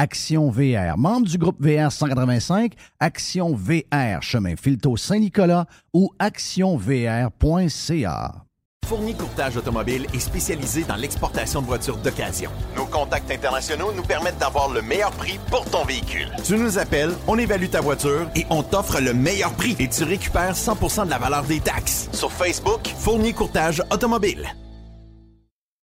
Action VR, membre du groupe VR 185, Action VR, chemin Filto Saint-Nicolas ou actionvr.ca. Fournier Courtage Automobile est spécialisé dans l'exportation de voitures d'occasion. Nos contacts internationaux nous permettent d'avoir le meilleur prix pour ton véhicule. Tu nous appelles, on évalue ta voiture et on t'offre le meilleur prix et tu récupères 100% de la valeur des taxes. Sur Facebook, Fournier Courtage Automobile.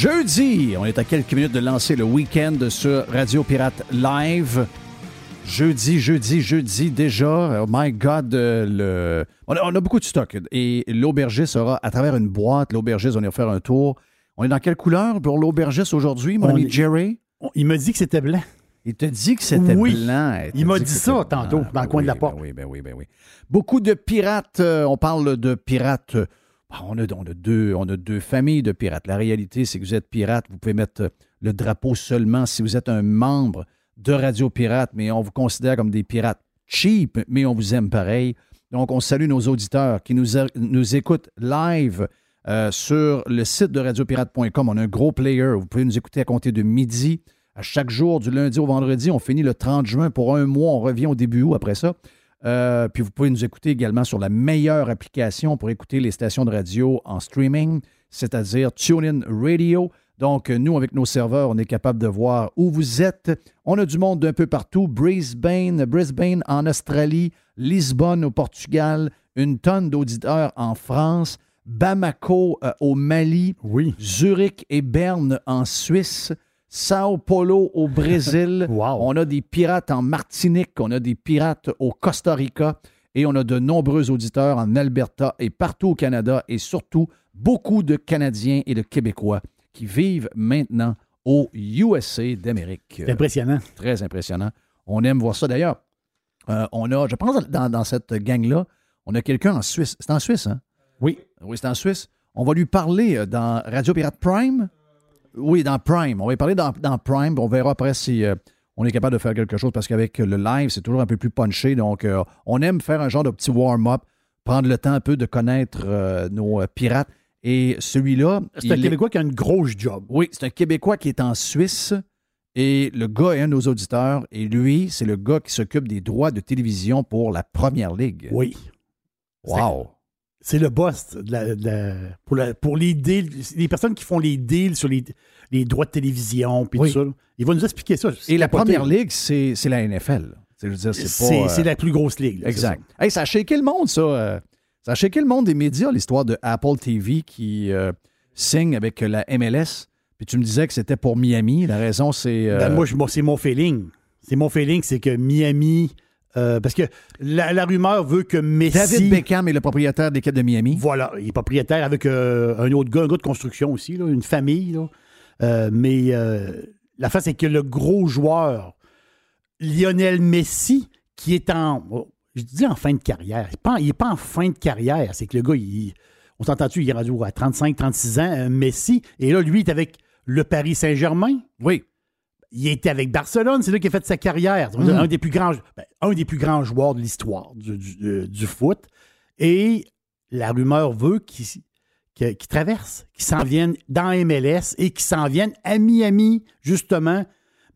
Jeudi, on est à quelques minutes de lancer le week-end sur Radio Pirate Live. Jeudi, jeudi, jeudi déjà. Oh my God, euh, le... on, a, on a beaucoup de stock. Et l'aubergiste sera à travers une boîte. L'aubergiste, on ira faire un tour. On est dans quelle couleur pour l'aubergiste aujourd'hui, mon On ami est- Jerry? On- Il m'a dit que c'était blanc. Il te dit que c'était Oui. blanc. Il m'a dit ça tantôt, dans le coin de la porte. Ben oui, ben oui, ben oui. Beaucoup de pirates. euh, on parle de pirates. euh, on, a, on a deux, familles de pirates. La réalité, c'est que vous êtes pirate. Vous pouvez mettre euh, le drapeau seulement si vous êtes un membre de Radio Pirate, mais on vous considère comme des pirates cheap, mais on vous aime pareil. Donc, on salue nos auditeurs qui nous écoutent live euh, sur le site de radiopirate.com. On a un gros player. Vous pouvez nous écouter à compter de midi à chaque jour, du lundi au vendredi. On finit le 30 juin pour un mois. On revient au début août après ça. Euh, puis vous pouvez nous écouter également sur la meilleure application pour écouter les stations de radio en streaming, c'est-à-dire TuneIn Radio. Donc, nous, avec nos serveurs, on est capable de voir où vous êtes. On a du monde d'un peu partout. Brisbane, Brisbane en Australie, Lisbonne au Portugal, une tonne d'auditeurs en France, Bamako euh, au Mali, Oui. Zurich et Berne en Suisse, Sao Paulo au Brésil. Wow. On a des pirates en Martinique, on a des pirates au Costa Rica et on a de nombreux auditeurs en Alberta et partout au Canada et surtout beaucoup de Canadiens et de Québécois qui vivent maintenant au USA d'Amérique. Impressionnant. Très impressionnant. On aime voir ça. D'ailleurs, euh, on a, je pense, dans, dans cette gang-là, on a quelqu'un en Suisse. C'est en Suisse, hein? Oui. Oui, c'est en Suisse. On va lui parler euh, dans Radio Pirate Prime. Oui, dans Prime. On va parler dans, dans Prime. On verra après si euh, on est capable de faire quelque chose parce qu'avec le live, c'est toujours un peu plus punché. Donc, euh, on aime faire un genre de petit warm-up, prendre le temps un peu de connaître euh, nos pirates. Et celui-là. C'est un est- Québécois qui a une grosse job. oui, c'est un Québécois qui est en Suisse et le gars est un de nos auditeurs et lui, c'est le gars qui s'occupe des droits de télévision pour la Première Ligue. Oui. Wow! C'est le boss de la- de la- pour, la- pour les deals. Les personnes qui font les deals sur les, les droits de télévision puis Oui. tout ça. là. Il va nous expliquer ça. Et la. Première Ligue, c'est la NFL. C'est, euh, la plus grosse ligue. là, Exact. Hey, ça a shaké le monde, ça. euh, ça a shaké le monde des médias, l'histoire de Apple TV qui euh, signe avec la MLS. Puis tu me disais que c'était pour Miami. La raison, c'est. euh, ça. Ben, moi, c'est mon feeling. C'est mon feeling, c'est que Miami. Euh, parce que la, la rumeur veut que Messi. David Beckham est le propriétaire de l'équipe de Miami. Voilà, il est propriétaire avec euh, un autre gars, un gars de construction aussi, là, une famille. là. Euh, mais la face, c'est que le gros joueur, Lionel Messi, qui est en. oh, je dis en fin de carrière. Il n'est pas, en fin de carrière. C'est que le gars, il, on s'entend-tu, il est rendu à 35, 36 ans, Messi. Et là, lui, il est avec le Paris Saint-Germain? Oui. Il était avec Barcelone, c'est là qu'il a fait sa carrière. Mm. Un, des plus grands, ben, un des plus grands joueurs de l'histoire du, du- euh, du foot. Et la rumeur veut qu'il traverse, qu'il s'en vienne dans MLS et qu'il s'en vienne à Miami, justement.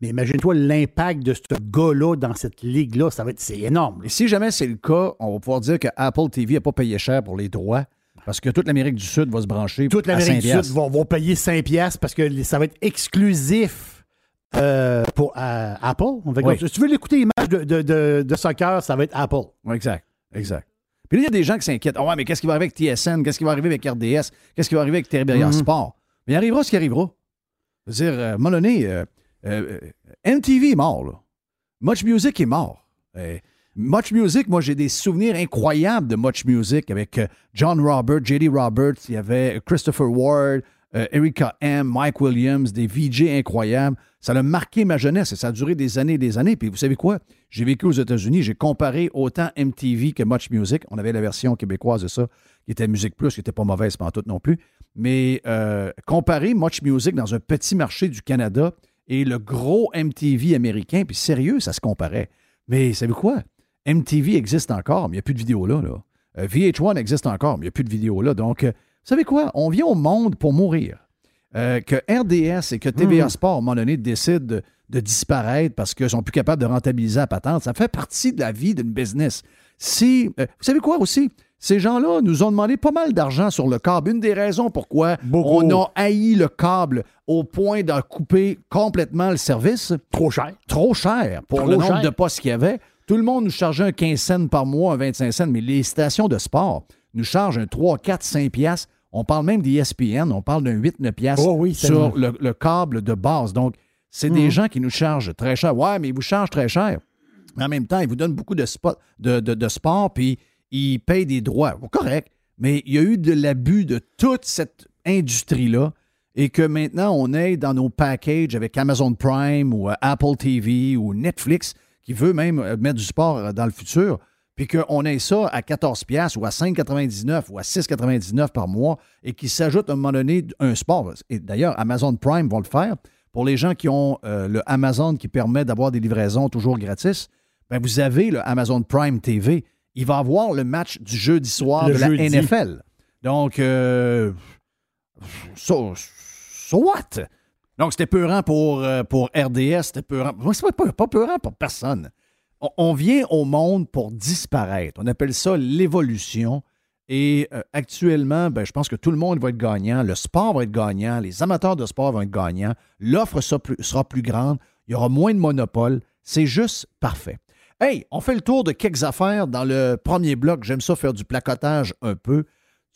Mais imagine-toi l'impact de ce gars-là dans cette ligue-là. Ça va être, c'est énorme. Et si jamais c'est le cas, on va pouvoir dire que Apple TV n'a pas payé cher pour les droits parce que toute l'Amérique du Sud va se brancher Toute l'Amérique du. Sud vont, vont payer 5 piastres parce que ça va être exclusif euh, pour euh, Apple. Oui. Si tu veux l'écouter, matchs de, de- de- de soccer, ça va être Apple. Oui, exact. Exact. Puis là, il y a des gens qui s'inquiètent. Ah ouais, mais qu'est-ce qui va arriver avec TSN? Qu'est-ce qui va arriver avec RDS? Qu'est-ce qui va arriver avec Téléberrière Mhm. Sport? Mais il arrivera ce qui arrivera. Je veux dire, euh, à un moment donné, euh, MTV est mort, là. Much Music est mort. Much Music, moi, j'ai des souvenirs incroyables de Much Music avec John Roberts, J.D. Roberts, il y avait Christopher Ward, euh, Erika M., Mike Williams, des VJ incroyables. Ça a marqué ma jeunesse et ça a duré des années et des années. Puis vous savez quoi? J'ai vécu aux États-Unis, j'ai comparé autant MTV que Much Music. On avait la version québécoise de ça, qui était Musique Plus, qui n'était pas mauvaise pas tout non plus. Mais euh, comparer Much Music dans un petit marché du Canada et le gros MTV américain, puis sérieux, ça se comparait. Mais savez quoi? MTV existe encore, mais il n'y a plus de vidéos là. là. Euh, VH1 existe encore, mais il n'y a plus de vidéos là. Donc, euh, savez quoi? On vient au monde pour mourir. Euh, que RDS et que TVA Sport, à un moment donné, décident de, de disparaître parce qu'ils sont plus capables de rentabiliser la patente, ça fait partie de la vie d'une business. Si, euh, vous savez quoi aussi? Ces gens-là nous ont demandé pas mal d'argent sur le câble. Une des raisons pourquoi Beaucoup. on a haï le câble au point d'en couper complètement le service, Trop cher. trop cher pour Trop le nombre cher. de postes qu'il y avait. Tout le monde nous chargeait un 15 cents par mois, un 25 cents, mais les stations de sport nous chargent un 3, 4, 5 piastres. On parle même d'ESPN, on parle d'un 8, 9 piastres Oh oui, sur le, le câble de base. Donc, c'est des Mhm. gens qui nous chargent très cher. Ouais, mais ils vous chargent très cher. Mais en même temps, ils vous donnent beaucoup de, spot, de, de- de sport, puis ils payent des droits. Bon, correct. Mais il y a eu de l'abus de toute cette industrie-là et que maintenant, on est dans nos packages avec Amazon Prime ou euh, Apple TV ou Netflix qui veut même euh, mettre du sport euh, dans le futur, puis qu'on ait ça à 14 pièces ou à 5,99 ou à 6,99 par mois et qui s'ajoute à un moment donné un sport. Et d'ailleurs, Amazon Prime va le faire. Pour les gens qui ont euh, le Amazon qui permet d'avoir des livraisons toujours gratis, ben vous avez le Amazon Prime TV. Il va avoir le match du jeudi soir Le de la. NFL. Donc, euh, so, so what? Donc, c'était peurant pour, euh, pour RDS, c'était peurant. Moi, c'est pas, pas peurant pour personne. On, vient au monde pour disparaître. On appelle ça l'évolution. Et euh, actuellement, ben, je pense que tout le monde va être gagnant. Le sport va être gagnant. Les amateurs de sport vont être gagnants. L'offre sera plus, grande. Il y aura moins de monopole. C'est juste parfait. Hey, on fait le tour de quelques affaires dans le premier bloc. J'aime ça faire du placotage un peu.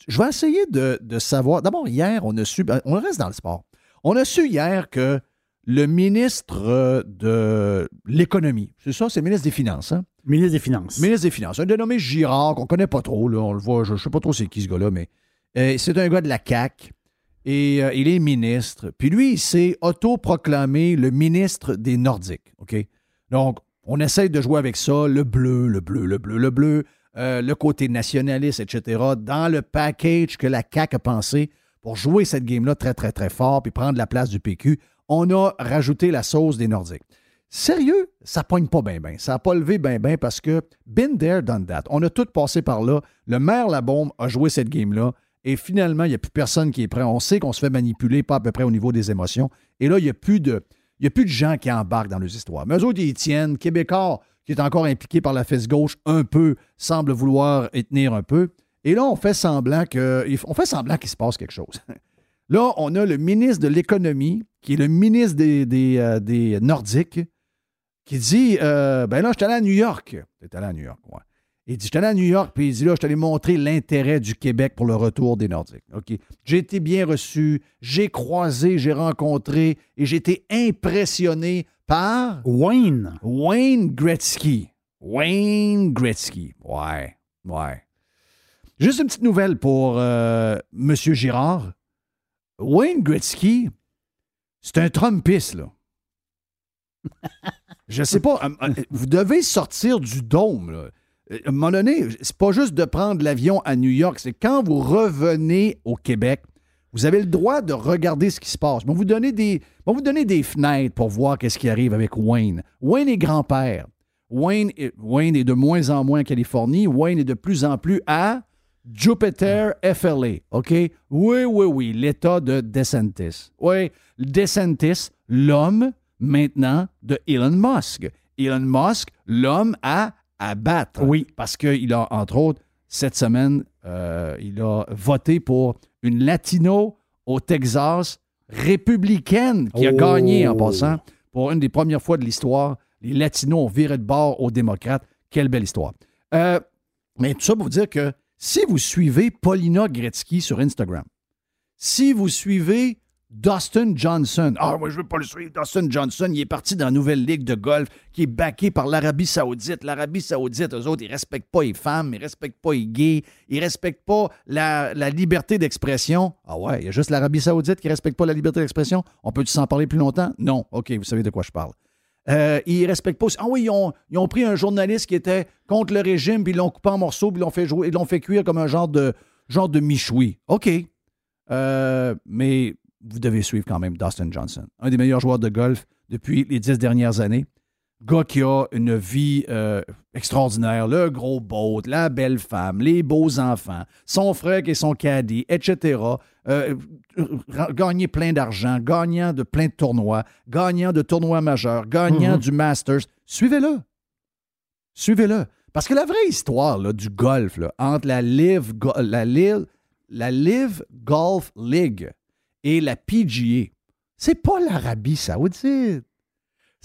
Je vais essayer de, de savoir. D'abord, hier, on a su. ben, On reste dans le sport. On a su hier que le ministre euh, de l'économie, c'est ça, c'est le ministre des Finances, hein? Ministre des Finances. Ministre des Finances, un dénommé Girard, qu'on connaît pas trop, là, on le voit, je ne sais pas trop c'est qui ce gars-là, mais euh, c'est un gars de la CAQ et euh, il est ministre. Puis lui, il s'est autoproclamé le ministre des Nordiques, OK? Donc, on essaye de jouer avec ça, le bleu, le bleu, le bleu, le bleu, euh, le côté nationaliste, etc., dans le package que la CAQ a pensé pour jouer cette game-là très, très, très fort puis prendre la place du PQ. On a rajouté la sauce des Nordiques. Sérieux, ça pogne pas bien, bien. Ça n'a pas levé bien, bien parce que been there, done that. On a tout passé par là. Le maire Labombe a joué cette game-là et finalement, il n'y a plus personne qui est prêt. On sait qu'on se fait manipuler, pas à peu près au niveau des émotions. Et là, il n'y a plus de. Il y a plus de gens qui embarquent dans les histoires. Mais eux autres, ils tiennent. Québécois, qui est encore impliqué par la fesse gauche un peu, semble vouloir y tenir un peu. Et là, on fait semblant. On fait semblant qu'il se passe quelque chose. Là, on a le ministre de l'Économie, qui est le ministre des, des, euh, des Nordiques, qui dit euh, Ben là, je suis allé à New York. Tu allé à New York, ouais. Il dit Je suis allé à New York, puis il dit là, je allé montrer l'intérêt du Québec pour le retour des Nordiques. OK. J'ai été bien reçu, j'ai croisé, j'ai rencontré et j'ai été impressionné par Wayne. Wayne Gretzky. Wayne Gretzky. Ouais, ouais. Juste une petite nouvelle pour euh, M. Girard. Wayne Gretzky, c'est un Trumpiste, là. Je sais pas. euh, euh, Vous devez sortir du dôme. Là. Euh, À un moment donné, c'est pas juste de prendre l'avion à New York, c'est quand vous revenez au Québec, vous avez le droit de regarder ce qui se passe. On va vous donner des, on vous donner des fenêtres pour voir qu'est-ce qui arrive avec Wayne. Wayne est grand-père. Wayne, est- Wayne est de moins en moins en Californie. Wayne est de plus en plus à Jupiter FLA. OK? Oui, oui, oui. L'État de DeSantis. Oui, DeSantis, l'homme maintenant de Elon Musk. Elon Musk, l'homme à abattre. Oui. Parce qu'il a, entre autres, cette semaine, euh, il a voté pour une latino au Texas républicaine qui a Oh. gagné en passant pour une des premières fois de l'histoire. Les latinos ont viré de bord aux démocrates. Quelle belle histoire. Euh, mais tout ça pour vous dire que si vous suivez Paulina Gretzky sur Instagram, si vous suivez Dustin Johnson, ah, moi je veux pas le suivre, Dustin Johnson, il est parti dans la nouvelle ligue de golf qui est backée par l'Arabie Saoudite. L'Arabie Saoudite, eux autres, ils respectent pas les femmes, ils respectent pas les gays, ils respectent pas la, liberté d'expression. Ah ouais, il y a juste l'Arabie Saoudite qui respecte pas la liberté d'expression? On peut-tu s'en parler plus longtemps? Non. OK, vous savez de quoi je parle. Euh, ils respectent pas. Ah oui, ils ont, ils pris un journaliste qui était contre le régime, puis ils l'ont coupé en morceaux, puis ils l'ont fait jouer, ils l'ont fait cuire comme un genre de genre de michoui. OK. Euh, mais vous devez suivre quand même Dustin Johnson, un des meilleurs joueurs de golf depuis les dix dernières années. Gars qui a une vie euh, extraordinaire, le gros boat, la belle femme, les beaux enfants, son frère qui est son caddie, etc. Euh, ra- gagné plein d'argent, gagnant de plein de tournois, gagnant de tournois majeurs, gagnant Mhm. du Masters. Suivez-le. Suivez-le. Parce que la vraie histoire là, du golf, là, entre la Live, Go- la, Live, la Live Golf League et la PGA, c'est pas l'Arabie Saoudite.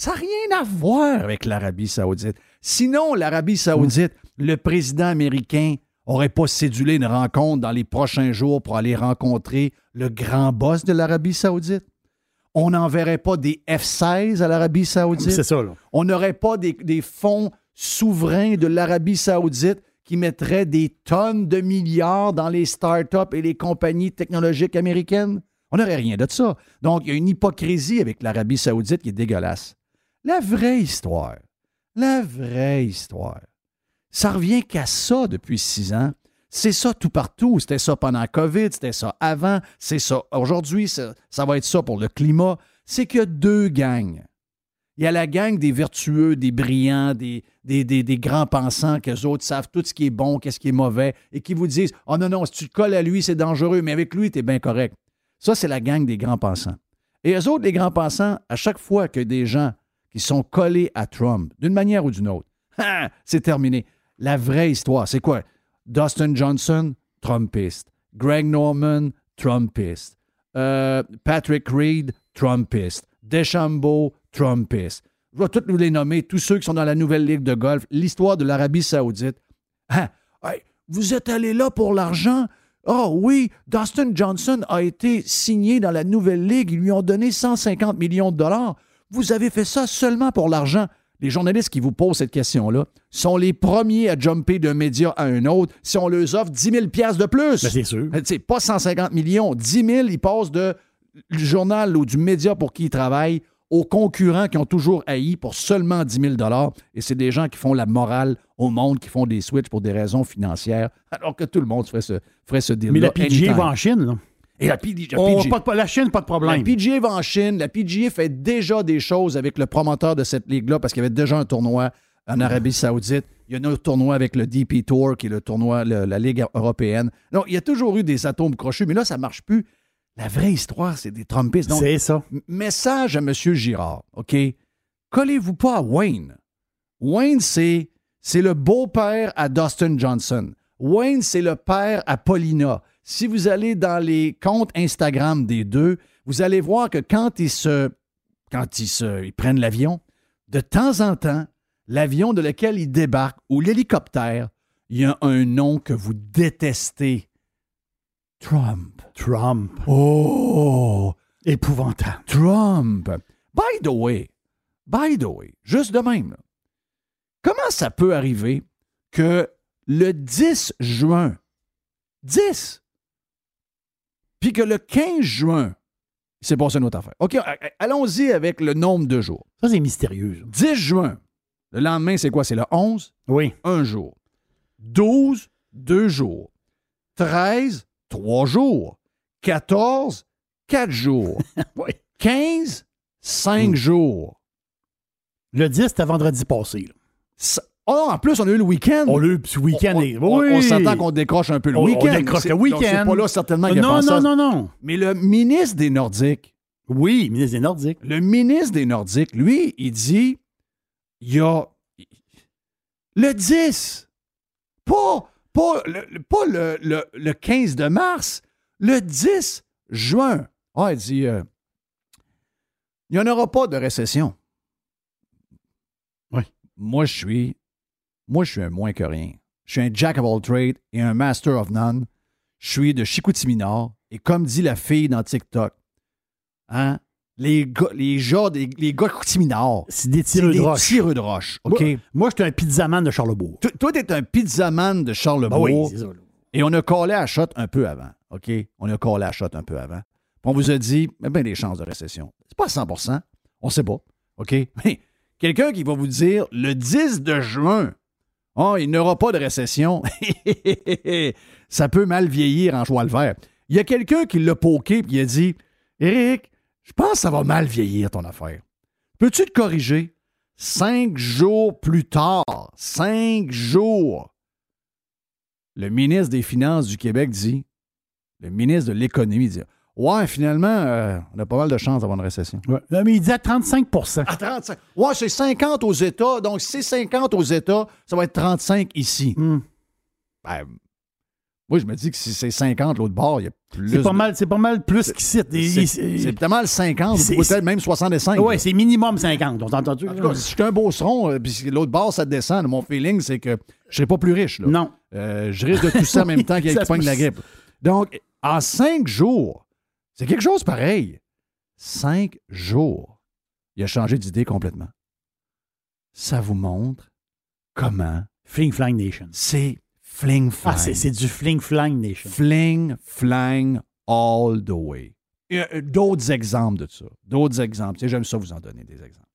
Ça n'a rien à voir avec l'Arabie Saoudite. Sinon, l'Arabie Saoudite, le président américain aurait pas cédulé une rencontre dans les prochains jours pour aller rencontrer le grand boss de l'Arabie Saoudite. On n'enverrait pas des F-16 à l'Arabie Saoudite. C'est ça, là. On n'aurait pas des, des fonds souverains de l'Arabie saoudite qui mettraient des tonnes de milliards dans les startups et les compagnies technologiques américaines. On n'aurait rien de ça. Donc, il y a une hypocrisie avec l'Arabie saoudite qui est dégueulasse. La vraie histoire, la vraie histoire, ça revient qu'à ça depuis six ans. C'est ça tout partout. C'était ça pendant la COVID, c'était ça avant, c'est ça aujourd'hui, ça, va être ça pour le climat. C'est qu'il y a deux gangs. Il y a la gang des vertueux, des brillants, des grands pensants, qu'eux autres savent tout ce qui est bon, qu'est-ce qui est mauvais, et qui vous disent Oh non, non, si tu te colles à lui, c'est dangereux, mais avec lui, tu es bien correct. Ça, c'est la gang des grands pensants. Et eux autres, les grands pensants, à chaque fois que des gens qui sont collés à Trump, d'une manière ou d'une autre, ah, c'est terminé. La vraie histoire, c'est quoi? Dustin Johnson, Trumpiste. Greg Norman, Trumpiste. Euh, Patrick Reed, Trumpiste. Deschambault, Trumpiste. Je vais tous les nommer, tous ceux qui sont dans la nouvelle ligue de golf. L'histoire de l'Arabie Saoudite. Ah, vous êtes allé là pour l'argent? Oh oui, Dustin Johnson a été signé dans la nouvelle ligue. Ils lui ont donné 150 millions de dollars. Vous avez fait ça seulement pour l'argent. Les journalistes qui vous posent cette question-là sont les premiers à jumper d'un média à un autre si on leur offre 10 000 piastres de plus. Ben, c'est sûr. Euh, pas 150 millions. 10 000, ils passent de du journal ou du média pour qui ils travaillent aux concurrents qui ont toujours haï pour seulement 10 000 Et c'est des gens qui font la morale au monde, qui font des switches pour des raisons financières, alors que tout le monde ferait ce, ferait ce deal Mais la PGA va en Chine, là. Et la PGA, Oh, PGA. pas de- la Chine, pas de La problème. PGA va en Chine. La PGA fait déjà des choses avec le promoteur de cette ligue-là parce qu'il y avait déjà un tournoi en Arabie Saoudite. Il y a un autre tournoi avec le DP Tour, qui est le tournoi, le- la Ligue européenne. Donc, il y a toujours eu des atomes crochus, mais là, ça ne marche plus. La vraie histoire, c'est des Trumpistes. Donc, C'est ça. Message à M. Girard, OK? Collez-vous pas à Wayne. Wayne, c'est, c'est le beau-père à Dustin Johnson. Wayne, c'est le père à Paulina. Si vous allez dans les comptes Instagram des deux, vous allez voir que quand ils se. quand ils se. ils prennent l'avion, de temps en temps, l'avion de lequel ils débarquent ou l'hélicoptère, il y a un nom que vous détestez. Trump. Trump. Oh! Épouvantable. Trump. By the way, by the way, juste de même, là, comment ça peut arriver que le 10 juin, 10, puis que le 15 juin, il s'est passé une autre affaire. OK, allons-y avec le nombre de jours. Ça, c'est mystérieux. ça. 10 juin. Le lendemain, c'est quoi? C'est le 11? Oui. Un jour. 12, deux jours. 13, trois jours. 14, quatre jours. Oui. 15, cinq Mm. jours. Le 10, c'était vendredi passé. là. Ça- Oh, en plus, on a eu le week-end. On l'a eu, ce week-end. On, est- on- oui. on s'entend qu'on décroche un peu le On- on week-end. décroche le week-end. C'est pas là, certainement, qu'il a non, non, non, non. Mais le ministre des Nordiques, Oui, ministre des Nordiques. le ministre des Nordiques, lui, il dit il y a le 10, pas, pas, le, le- pas le, le- le 15 de mars, le 10 juin. Ah, il dit euh, il n'y en aura pas de récession. Oui. Moi, je suis moi, je suis un moins que rien. Je suis un jack of all trades et un master of none. Je suis de Chicoutimi Nord. Et comme dit la fille dans TikTok, hein, les gars, les gens, les gars de Chicoutimi Nord, C'est des tireux de roche. tireux de roche. OK? Moi, moi je suis un pizzaman de Charlebourg. Toi- Toi, t'es un pizzaman de Ben Charlebourg. oui, ça. là. Et on a collé à shot un peu avant. OK? On a collé à shot un peu avant. Puis on vous a dit, mais bien des chances de récession. C'est pas 100% On sait pas. OK? Mais quelqu'un qui va vous dire le 10 de juin, oh, il n'y aura pas de récession, ça peut mal vieillir en joie le vert. Il y a quelqu'un qui l'a poké et il a dit, Eric, je pense que ça va mal vieillir ton affaire. Peux-tu te corriger? Cinq jours plus tard, cinq jours, le ministre des Finances du Québec dit, le ministre de l'Économie dit, ouais, finalement, euh, on a pas mal de chances d'avoir une récession. Ouais. Non, mais il dit à 35% À 35. Ouais, c'est 50 aux États, donc si c'est 50 aux États, ça va être 35 ici. Hmm. Ben, moi, je me dis que si c'est 50 l'autre bord, il y a plus. C'est pas, de- mal, c'est pas mal plus qu'ici. C'est peut-être mal 50, c'est- ou peut-être même 65. Oui, c'est minimum 50. On t'entend-tu? En tout cas, si je suis un beauceron, euh, puis l'autre bord, ça descend, mon feeling, c'est que je serai pas plus riche. Là. Non. Euh, je risque de tout ça en même temps qu'il y se de la grippe. Donc, en cinq jours, c'est quelque chose pareil. Cinq jours, il a changé d'idée complètement. Ça vous montre comment Fling Flang Nation. c'est fling flang. Ah, c'est du Fling Flang Nation. Fling flang all the way. A D'autres exemples de ça. D'autres exemples. J'aime ça vous en donner des exemples.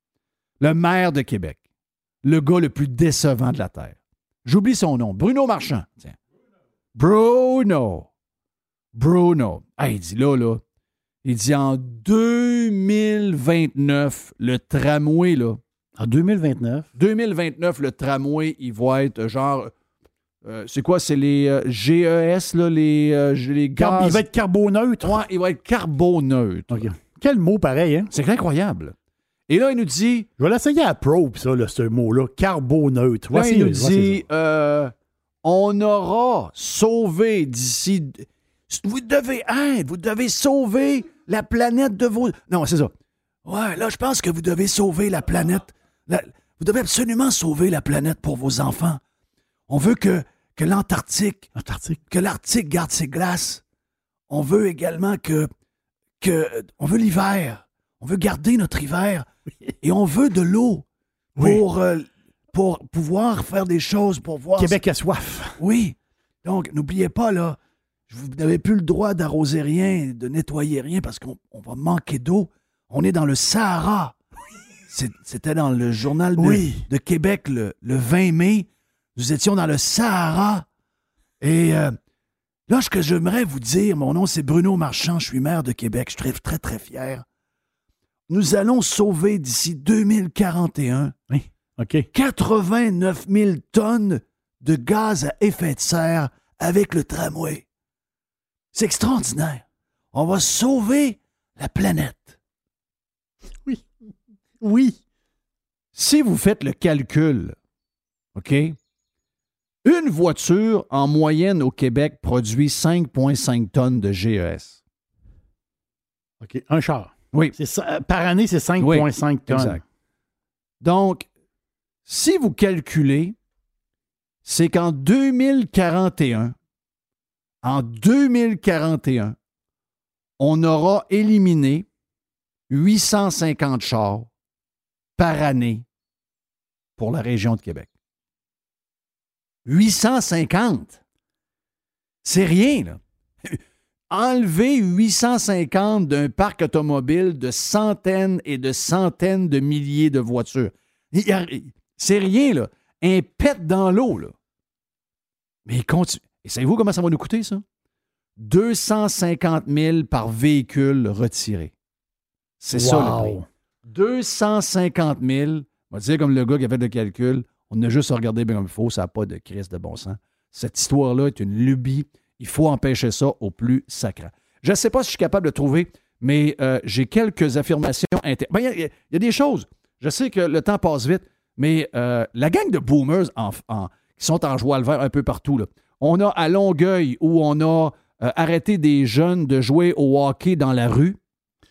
Le maire de Québec, le gars le plus décevant de la Terre. J'oublie son nom. Bruno Marchand. Tiens. Bruno. Bruno. Ah, il dit là, là. Il dit en 2029, le tramway, là. En 2029. 2029, le tramway, il va être genre. euh, c'est quoi? C'est les euh, GES, là, les, euh, les gaz. il va être carboneutre. Ouais, il va être carboneutre. OK. Quel mot pareil, hein? C'est incroyable. Et là, il nous dit. Je vais l'essayer à Probe, ça, là, ce mot-là. Carboneutre. Là, il nous dit euh, on aura sauvé d'ici. Vous devez être, vous devez sauver la planète de vos. Non, c'est ça. Ouais, là, je pense que vous devez sauver la planète. La- Vous devez absolument sauver la planète pour vos enfants. On veut que, que l'Antarctique que l'Arctique garde ses glaces. On veut également que, que on veut l'hiver. On veut garder notre hiver et on veut de l'eau Oui. pour, euh, pour pouvoir faire des choses, pour voir. Québec a soif. Oui. Donc, n'oubliez pas, là, vous n'avez plus le droit d'arroser rien, de nettoyer rien parce qu'on on va manquer d'eau. On est dans le Sahara. C'était dans le journal de, Oui. de Québec le, le 20 mai. Nous étions dans le Sahara. Et euh, là, ce que j'aimerais vous dire, mon nom c'est Bruno Marchand, je suis maire de Québec, je suis très, très, très fier. Nous allons sauver d'ici 2041 OK. 89 000 tonnes de gaz à effet de serre avec le tramway. C'est extraordinaire. On va sauver la planète. Oui. Si vous faites le calcul, OK? Une voiture, en moyenne, au Québec, produit 5,5 tonnes de GES. OK. Un char. Oui. Ça- par année, c'est 5,5 tonnes. Exact. Donc, si vous calculez, c'est qu'en 2041, en 2041, on aura éliminé 850 chars par année pour la région de Québec. 850! C'est rien, là. enlever 850 d'un parc automobile de centaines et de centaines de milliers de voitures. C'est rien, là. Un pet dans l'eau, là. Mais continue. Et savez-vous comment ça va nous coûter, ça? 250 000 par véhicule retiré. C'est ça le prix. 250 000. On va dire comme le gars qui a fait le calcul. On a juste à regarder bien comme il faut. Ça n'a pas de crise de bon sens. Cette histoire-là est une lubie. Il faut empêcher ça au plus sacré. Je ne sais pas si je suis capable de trouver, mais euh, j'ai quelques affirmations. Ben, il y, a des choses. Je sais que le temps passe vite, mais euh, la gang de boomers qui sont en joie le vert un peu partout, là. On a à Longueuil où on a euh, arrêté des jeunes de jouer au hockey dans la rue.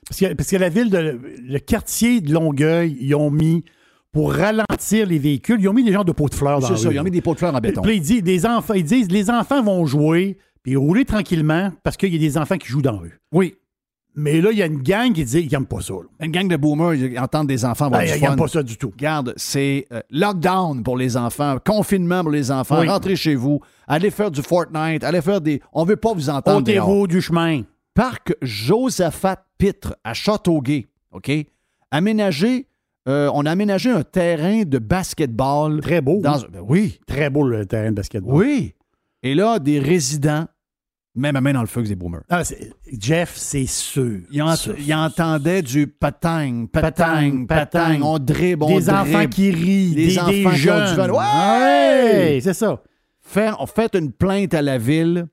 Parce que, parce que la ville, de, le quartier de Longueuil, ils ont mis pour ralentir les véhicules, ils ont mis des gens de pots de fleurs dans C'est ça, ils ont mis des pots de fleurs en béton. Puis, ils, disent, des enfants, ils disent les enfants vont jouer, puis rouler tranquillement parce qu'il y a des enfants qui jouent dans la rue. Oui. Mais là, il y a une gang qui dit qu'ils n'aiment pas ça. Une gang de boomers, ils entendent des enfants avoir Ils n'aiment pas ça du tout. Regarde, c'est euh, lockdown pour les enfants, confinement pour les enfants, rentrez chez vous, allez faire du Fortnite, allez faire des... On veut pas vous entendre Ôtez-vous du chemin. Parc Josaphat Pitre à Châteauguay, OK? Aménagé, euh, on a aménagé un terrain de basketball. Très beau. Ben oui. Très beau le terrain de basketball. Oui. Et là, des résidents même à main dans le feu que des boomers. Ah, Jeff, c'est sûr. Il, entendait du patang, patang, patang, on dribble, on Des enfants qui rient, des, enfants jeunes. Qui ont du Ouais! c'est ça. On fait une plainte à la ville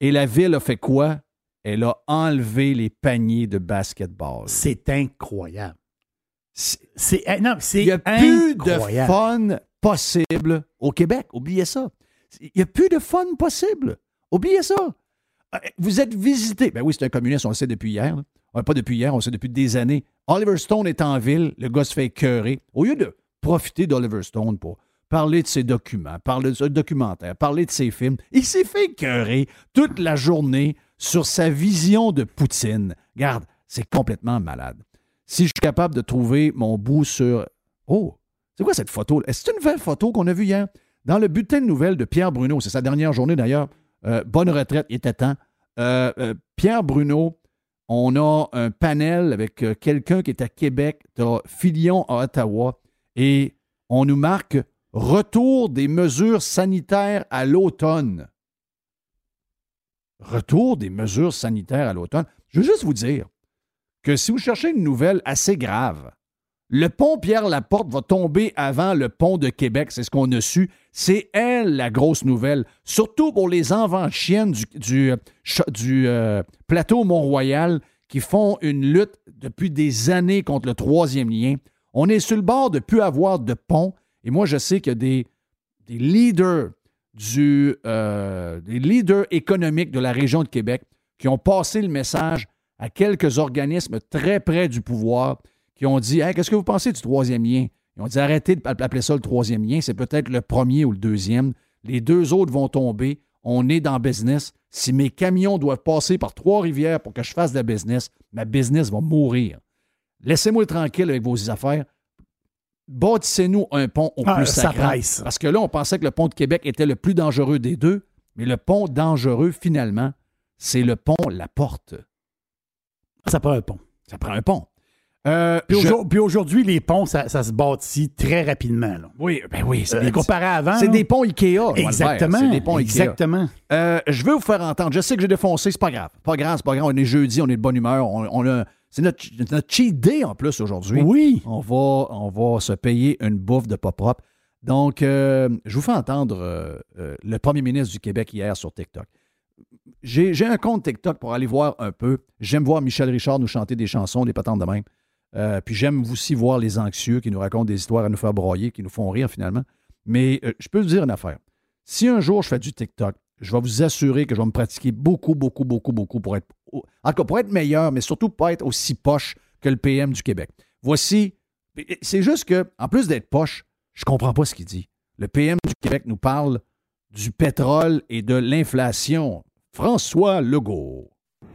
et la ville a fait quoi? Elle a enlevé les paniers de basketball. C'est incroyable. C'est, eh, non, c'est Il n'y a plus de fun possible au Québec. Oubliez ça. Il n'y a plus de fun possible. Oubliez ça. Euh, vous êtes visité. Ben oui, c'est un communiste, on le sait depuis hier. pas depuis hier, on le sait depuis des années. Oliver Stone est en ville, le gars se fait écœurer. Au lieu de profiter d'Oliver Stone pour parler de ses documents, parler de ses documentaires, parler de ses films, il s'est fait écœurer toute la journée sur sa vision de Poutine. Garde, c'est complètement malade. Si je suis capable de trouver mon bout sur. Oh, c'est quoi cette photo? Est-ce une nouvelle photo qu'on a vue hier? Dans le bulletin de nouvelles de Pierre Bruno, c'est sa dernière journée d'ailleurs, euh, bonne retraite, il était temps. Euh, euh, Pierre Bruno, on a un panel avec quelqu'un qui est à Québec, Filion à Ottawa, et on nous marque retour des mesures sanitaires à l'automne. Retour des mesures sanitaires à l'automne. Je veux juste vous dire que si vous cherchez une nouvelle assez grave, le pont Pierre-Laporte va tomber avant le pont de Québec, c'est ce qu'on a su. C'est elle la grosse nouvelle, surtout pour les enfants chiennes du, du euh, plateau Mont-Royal qui font une lutte depuis des années contre le troisième lien. On est sur le bord de ne plus avoir de pont. Et moi, je sais qu'il y a euh, des leaders économiques de la région de Québec qui ont passé le message à quelques organismes très près du pouvoir qui ont dit Qu'est-ce que vous pensez du troisième lien? Ils ont dit Arrêtez d'appeler ça le troisième lien, c'est peut-être le premier ou le deuxième. Les deux autres vont tomber. On est dans business. Si mes camions doivent passer par Trois-Rivières pour que je fasse de la business, ma business va mourir. Laissez-moi tranquille avec vos affaires. Bâtissez-nous un pont au ah, plus sacré. Parce que là, on pensait que le pont de Québec était le plus dangereux des deux, mais le pont dangereux, finalement, c'est le pont La Porte. Ça prend un pont. Ça prend un pont. Euh, puis, aujourd'hui, les ponts, ça, se bâtit très rapidement. Oui, ben oui. C'est euh, comparé avant. C'est des ponts Ikea. Exactement. C'est des ponts Exactement. Euh, je veux vous faire entendre. Je sais que j'ai défoncé, c'est pas grave. Pas grave, c'est pas grave. On est jeudi, on est de bonne humeur. On, c'est notre, cheat day en plus aujourd'hui. Oui. On va, on va se payer une bouffe de pas propre. Donc, je vous fais entendre le premier ministre du Québec hier sur TikTok. J'ai un compte TikTok pour aller voir un peu. J'aime voir Michel Richard nous chanter des chansons, des patentes de même. Euh, puis j'aime aussi voir les anxieux qui nous racontent des histoires à nous faire broyer, qui nous font rire finalement. Mais euh, je peux vous dire une affaire. Si un jour je fais du TikTok, je vais vous assurer que je vais me pratiquer beaucoup, beaucoup, beaucoup, beaucoup pour être, en pour être meilleur, mais surtout pas être aussi poche que le PM du Québec. Voici, c'est juste que, en plus d'être poche, je comprends pas ce qu'il dit. Le PM du Québec nous parle du pétrole et de l'inflation. François Legault.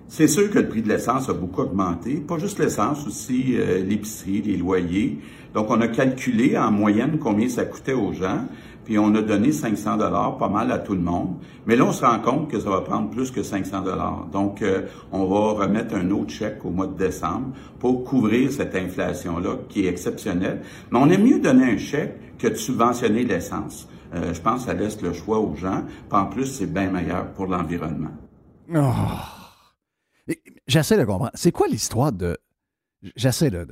C'est sûr que le prix de l'essence a beaucoup augmenté. Pas juste l'essence, aussi euh, l'épicerie, les loyers. Donc, on a calculé en moyenne combien ça coûtait aux gens, puis on a donné 500 dollars, pas mal à tout le monde. Mais là, on se rend compte que ça va prendre plus que 500 dollars. Donc, euh, on va remettre un autre chèque au mois de décembre pour couvrir cette inflation-là qui est exceptionnelle. Mais on aime mieux donner un chèque que de subventionner l'essence. Euh, je pense que ça laisse le choix aux gens. Puis en plus, c'est bien meilleur pour l'environnement. Oh. J'essaie de comprendre. C'est quoi l'histoire de. J'essaie de.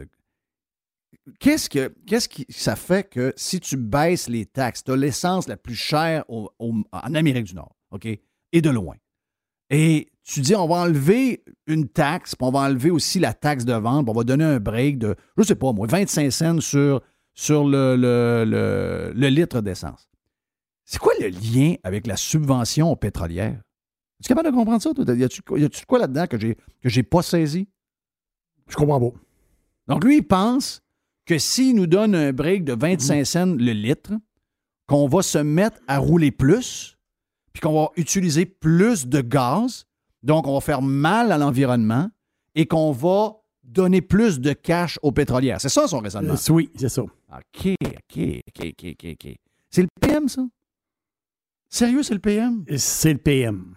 Qu'est-ce que qu'est-ce qui ça fait que si tu baisses les taxes, tu as l'essence la plus chère en Amérique du Nord, OK? Et de loin. Et tu dis, on va enlever une taxe, puis on va enlever aussi la taxe de vente, on va donner un break de, je sais pas moi, 25 cents sur, sur le, le, le litre d'essence. C'est quoi le lien avec la subvention pétrolière? Tu es capable de comprendre ça? Toi? Y a-tu quoi là-dedans que j'ai que j'ai pas saisi? Je comprends pas. Donc, lui, il pense que s'il nous donne un break de 25 mhm. cents le litre, qu'on va se mettre à rouler plus, puis qu'on va utiliser plus de gaz, donc on va faire mal à l'environnement et qu'on va donner plus de cash aux pétrolières. C'est ça son raisonnement? Euh, oui, c'est ça. OK, OK, OK, OK, OK. C'est le PM, ça? Sérieux, c'est le PM? C'est le PM.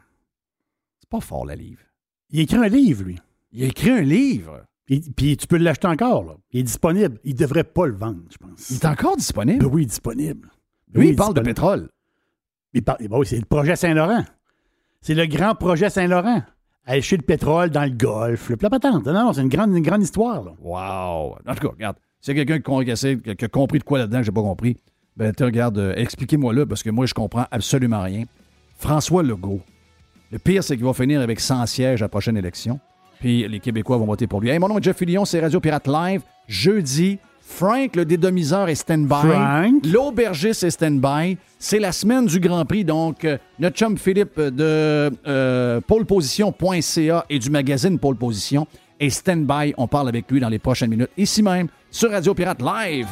C'est pas fort, le livre. Il a écrit un livre, lui. Il a écrit un livre? Puis, tu peux l'acheter encore, là. Il est disponible. Il ne devrait pas le vendre, je pense. Il est encore disponible? Ben oui, disponible. oui, il, parle de pétrole. Il parle, ben oui, c'est le projet Saint-Laurent. C'est le grand projet Saint-Laurent. Acheter le pétrole dans le Golfe. Le plat patente. Non, non, c'est une grande, une grande histoire, là. Wow. En tout cas, regarde. C'est quelqu'un qui, a compris de quoi là-dedans j'ai pas compris. Ben, tu regarde, euh, expliquez-moi là, parce que moi, je comprends absolument rien. François Legault. Le pire, c'est qu'il va finir avec 100 sièges à la prochaine élection. Puis les Québécois vont voter pour lui. Hey, mon nom est Jeff Fillion, c'est Radio Pirate Live. Jeudi, Frank, le dédomiseur, est stand-by. L'aubergiste est stand-by. C'est la semaine du Grand Prix, donc euh, notre chum Philippe de euh, poleposition.ca et du magazine Pole Position est stand-by. On parle avec lui dans les prochaines minutes, ici même, sur Radio Pirate Live.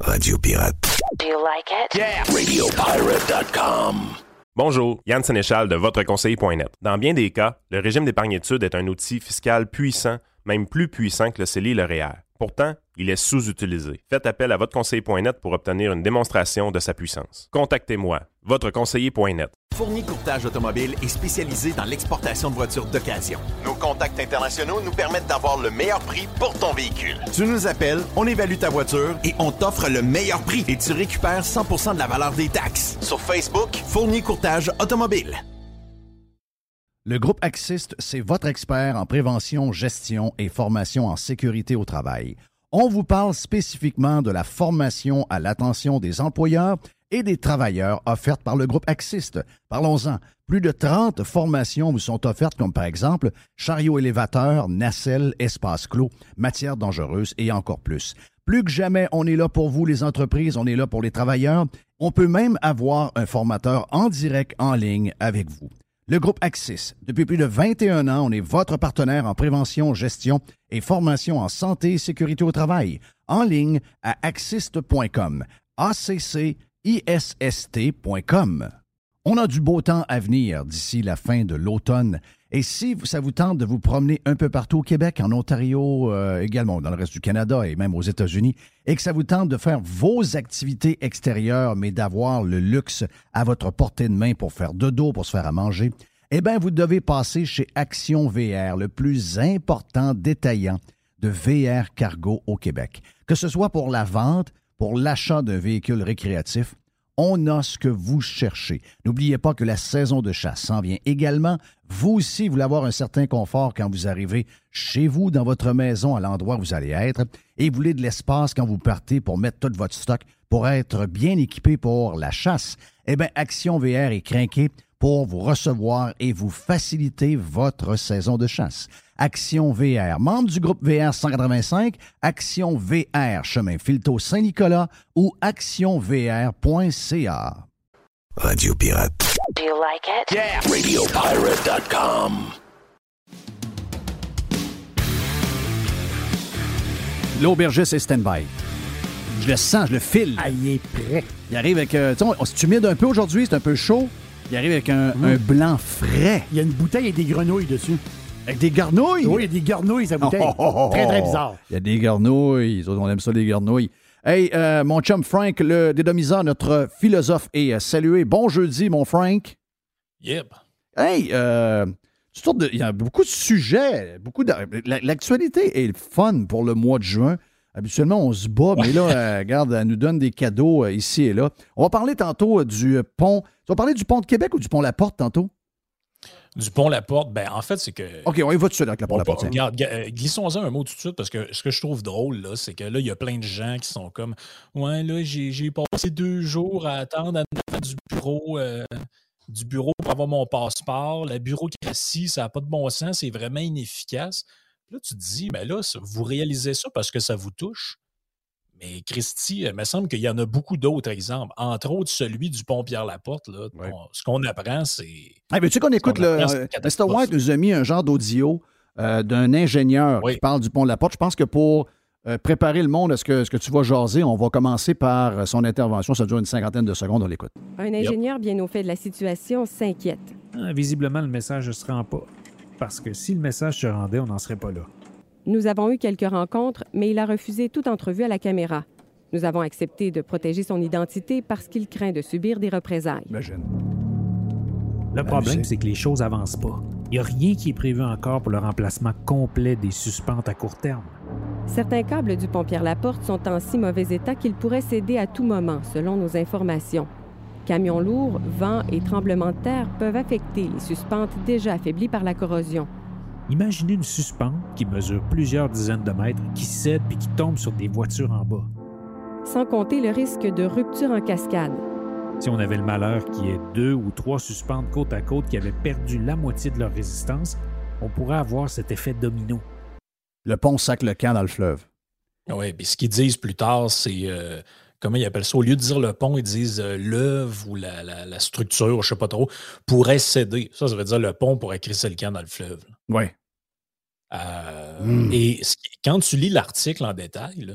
Radio Pirate. Do you like it? Yeah! RadioPirate.com. Bonjour, Yann Sénéchal de votreconseiller.net. Dans bien des cas, le régime d'épargne-études est un outil fiscal puissant, même plus puissant que le CELI et le REER. Pourtant, il est sous-utilisé. Faites appel à votre conseiller.net pour obtenir une démonstration de sa puissance. Contactez-moi, votre conseiller.net. Fourni Courtage Automobile est spécialisé dans l'exportation de voitures d'occasion. Nos contacts internationaux nous permettent d'avoir le meilleur prix pour ton véhicule. Tu nous appelles, on évalue ta voiture et on t'offre le meilleur prix et tu récupères 100% de la valeur des taxes. Sur Facebook, Fourni Courtage Automobile. Le groupe Axist, c'est votre expert en prévention, gestion et formation en sécurité au travail. On vous parle spécifiquement de la formation à l'attention des employeurs et des travailleurs offertes par le groupe Axist. Parlons-en. Plus de 30 formations vous sont offertes, comme par exemple chariot élévateur, nacelle, espace clos, matière dangereuse et encore plus. Plus que jamais, on est là pour vous, les entreprises, on est là pour les travailleurs. On peut même avoir un formateur en direct en ligne avec vous. Le groupe Axis, depuis plus de 21 ans, on est votre partenaire en prévention, gestion et formation en santé et sécurité au travail. En ligne à axist.com. A-C-C-I-S-S-T.com. On a du beau temps à venir d'ici la fin de l'automne et si ça vous tente de vous promener un peu partout au Québec, en Ontario euh, également, dans le reste du Canada et même aux États-Unis, et que ça vous tente de faire vos activités extérieures, mais d'avoir le luxe à votre portée de main pour faire de dos, pour se faire à manger, eh bien, vous devez passer chez Action VR, le plus important détaillant de VR cargo au Québec. Que ce soit pour la vente, pour l'achat d'un véhicule récréatif, on a ce que vous cherchez. N'oubliez pas que la saison de chasse s'en vient également. Vous aussi, voulez avoir un certain confort quand vous arrivez chez vous, dans votre maison, à l'endroit où vous allez être, et vous voulez de l'espace quand vous partez pour mettre tout votre stock, pour être bien équipé pour la chasse. Eh bien, Action VR est craqué pour vous recevoir et vous faciliter votre saison de chasse. Action VR, membre du groupe VR 185, Action VR, chemin Filto Saint-Nicolas ou actionvr.ca. Radio Pirate. Do you like it? Yeah. RadioPirate.com. L'aubergiste est stand-by. Je le sens, je le file. Ah, il est prêt. Il arrive avec. Euh, tu sais, on- c'est humide un peu aujourd'hui, c'est un peu chaud. Il arrive avec un, un blanc frais. Il y a une bouteille et des grenouilles dessus. Avec des garnouilles? Oui, il y a des garnouilles, sa bouteille. Oh, oh, oh, très, très oh. bizarre. Il y a des garnouilles. Les autres, on aime ça, les garnouilles. Hey, euh, mon chum Frank, le dédomiseur, notre philosophe, est euh, salué. Bon jeudi, mon Frank. Yep. Hey, euh, il y a beaucoup de sujets. Beaucoup de, la- L'actualité est fun pour le mois de juin. Habituellement, on se bat, mais là, euh, regarde, elle nous donne des cadeaux ici et là. On va parler tantôt du pont. Tu vas parler du pont de Québec ou du pont La Porte tantôt? Du pont La Porte, ben en fait, c'est que. OK, on y va tout de suite avec la pont On La Porte. regarde, ga- euh, glissons-en un mot tout de suite parce que ce que je trouve drôle, là, c'est que là, il y a plein de gens qui sont comme Ouais, là, j'ai passé deux jours à attendre à du bureau. euh, du bureau pour avoir mon passeport. La bureaucratie, ça n'a pas de bon sens, c'est vraiment inefficace. Là, tu te dis, ben là, vous réalisez ça parce que ça vous touche? Mais Christy, il me semble qu'il y en a beaucoup d'autres exemples. Entre autres, celui du pont Pierre-Laporte. là. On- ce qu'on apprend, c'est. Hey, veux-tu qu'on écoute qu'on le. apprend, euh, Mr. White nous a mis un genre d'audio euh, d'un ingénieur qui parle du pont de la Porte. Je pense que pour euh, préparer le monde à ce que, ce que tu vas jaser, on va commencer par euh, son intervention. Ça dure une cinquantaine de secondes. On l'écoute. Un ingénieur bien au fait de la situation s'inquiète. Ah, Visiblement, le message ne se rend pas. Parce que si le message se rendait, on n'en serait pas là. Nous avons eu quelques rencontres, mais il a refusé toute entrevue à la caméra. Nous avons accepté de protéger son identité parce qu'il craint de subir des représailles. Imagine. Le problème, c'est que les choses avancent pas. Il n'y a rien qui est prévu encore pour le remplacement complet des suspentes à court terme. Certains câbles du pont Pierre-Laporte sont en si mauvais état qu'ils pourraient céder à tout moment, selon nos informations. Camions lourds, vents et tremblements de terre peuvent affecter les suspentes déjà affaiblies par la corrosion. Imaginez une suspente qui mesure plusieurs dizaines de mètres, qui cède puis qui tombe sur des voitures en bas. Sans compter le risque de rupture en cascade. Si on avait le malheur qu'il y ait deux ou trois suspentes côte à côte qui avaient perdu la moitié de leur résistance, on pourrait avoir cet effet domino. Le pont sac le camp dans le fleuve. Oui, puis ce qu'ils disent plus tard, c'est. euh, comment ils appellent ça? Au lieu de dire le pont, ils disent euh, l'œuvre ou la, la- la structure, je sais pas trop, pourrait céder. Ça, ça veut dire le pont pourrait crisser le camp dans le fleuve. Oui. Euh, Mm. Et quand tu lis l'article en détail, là,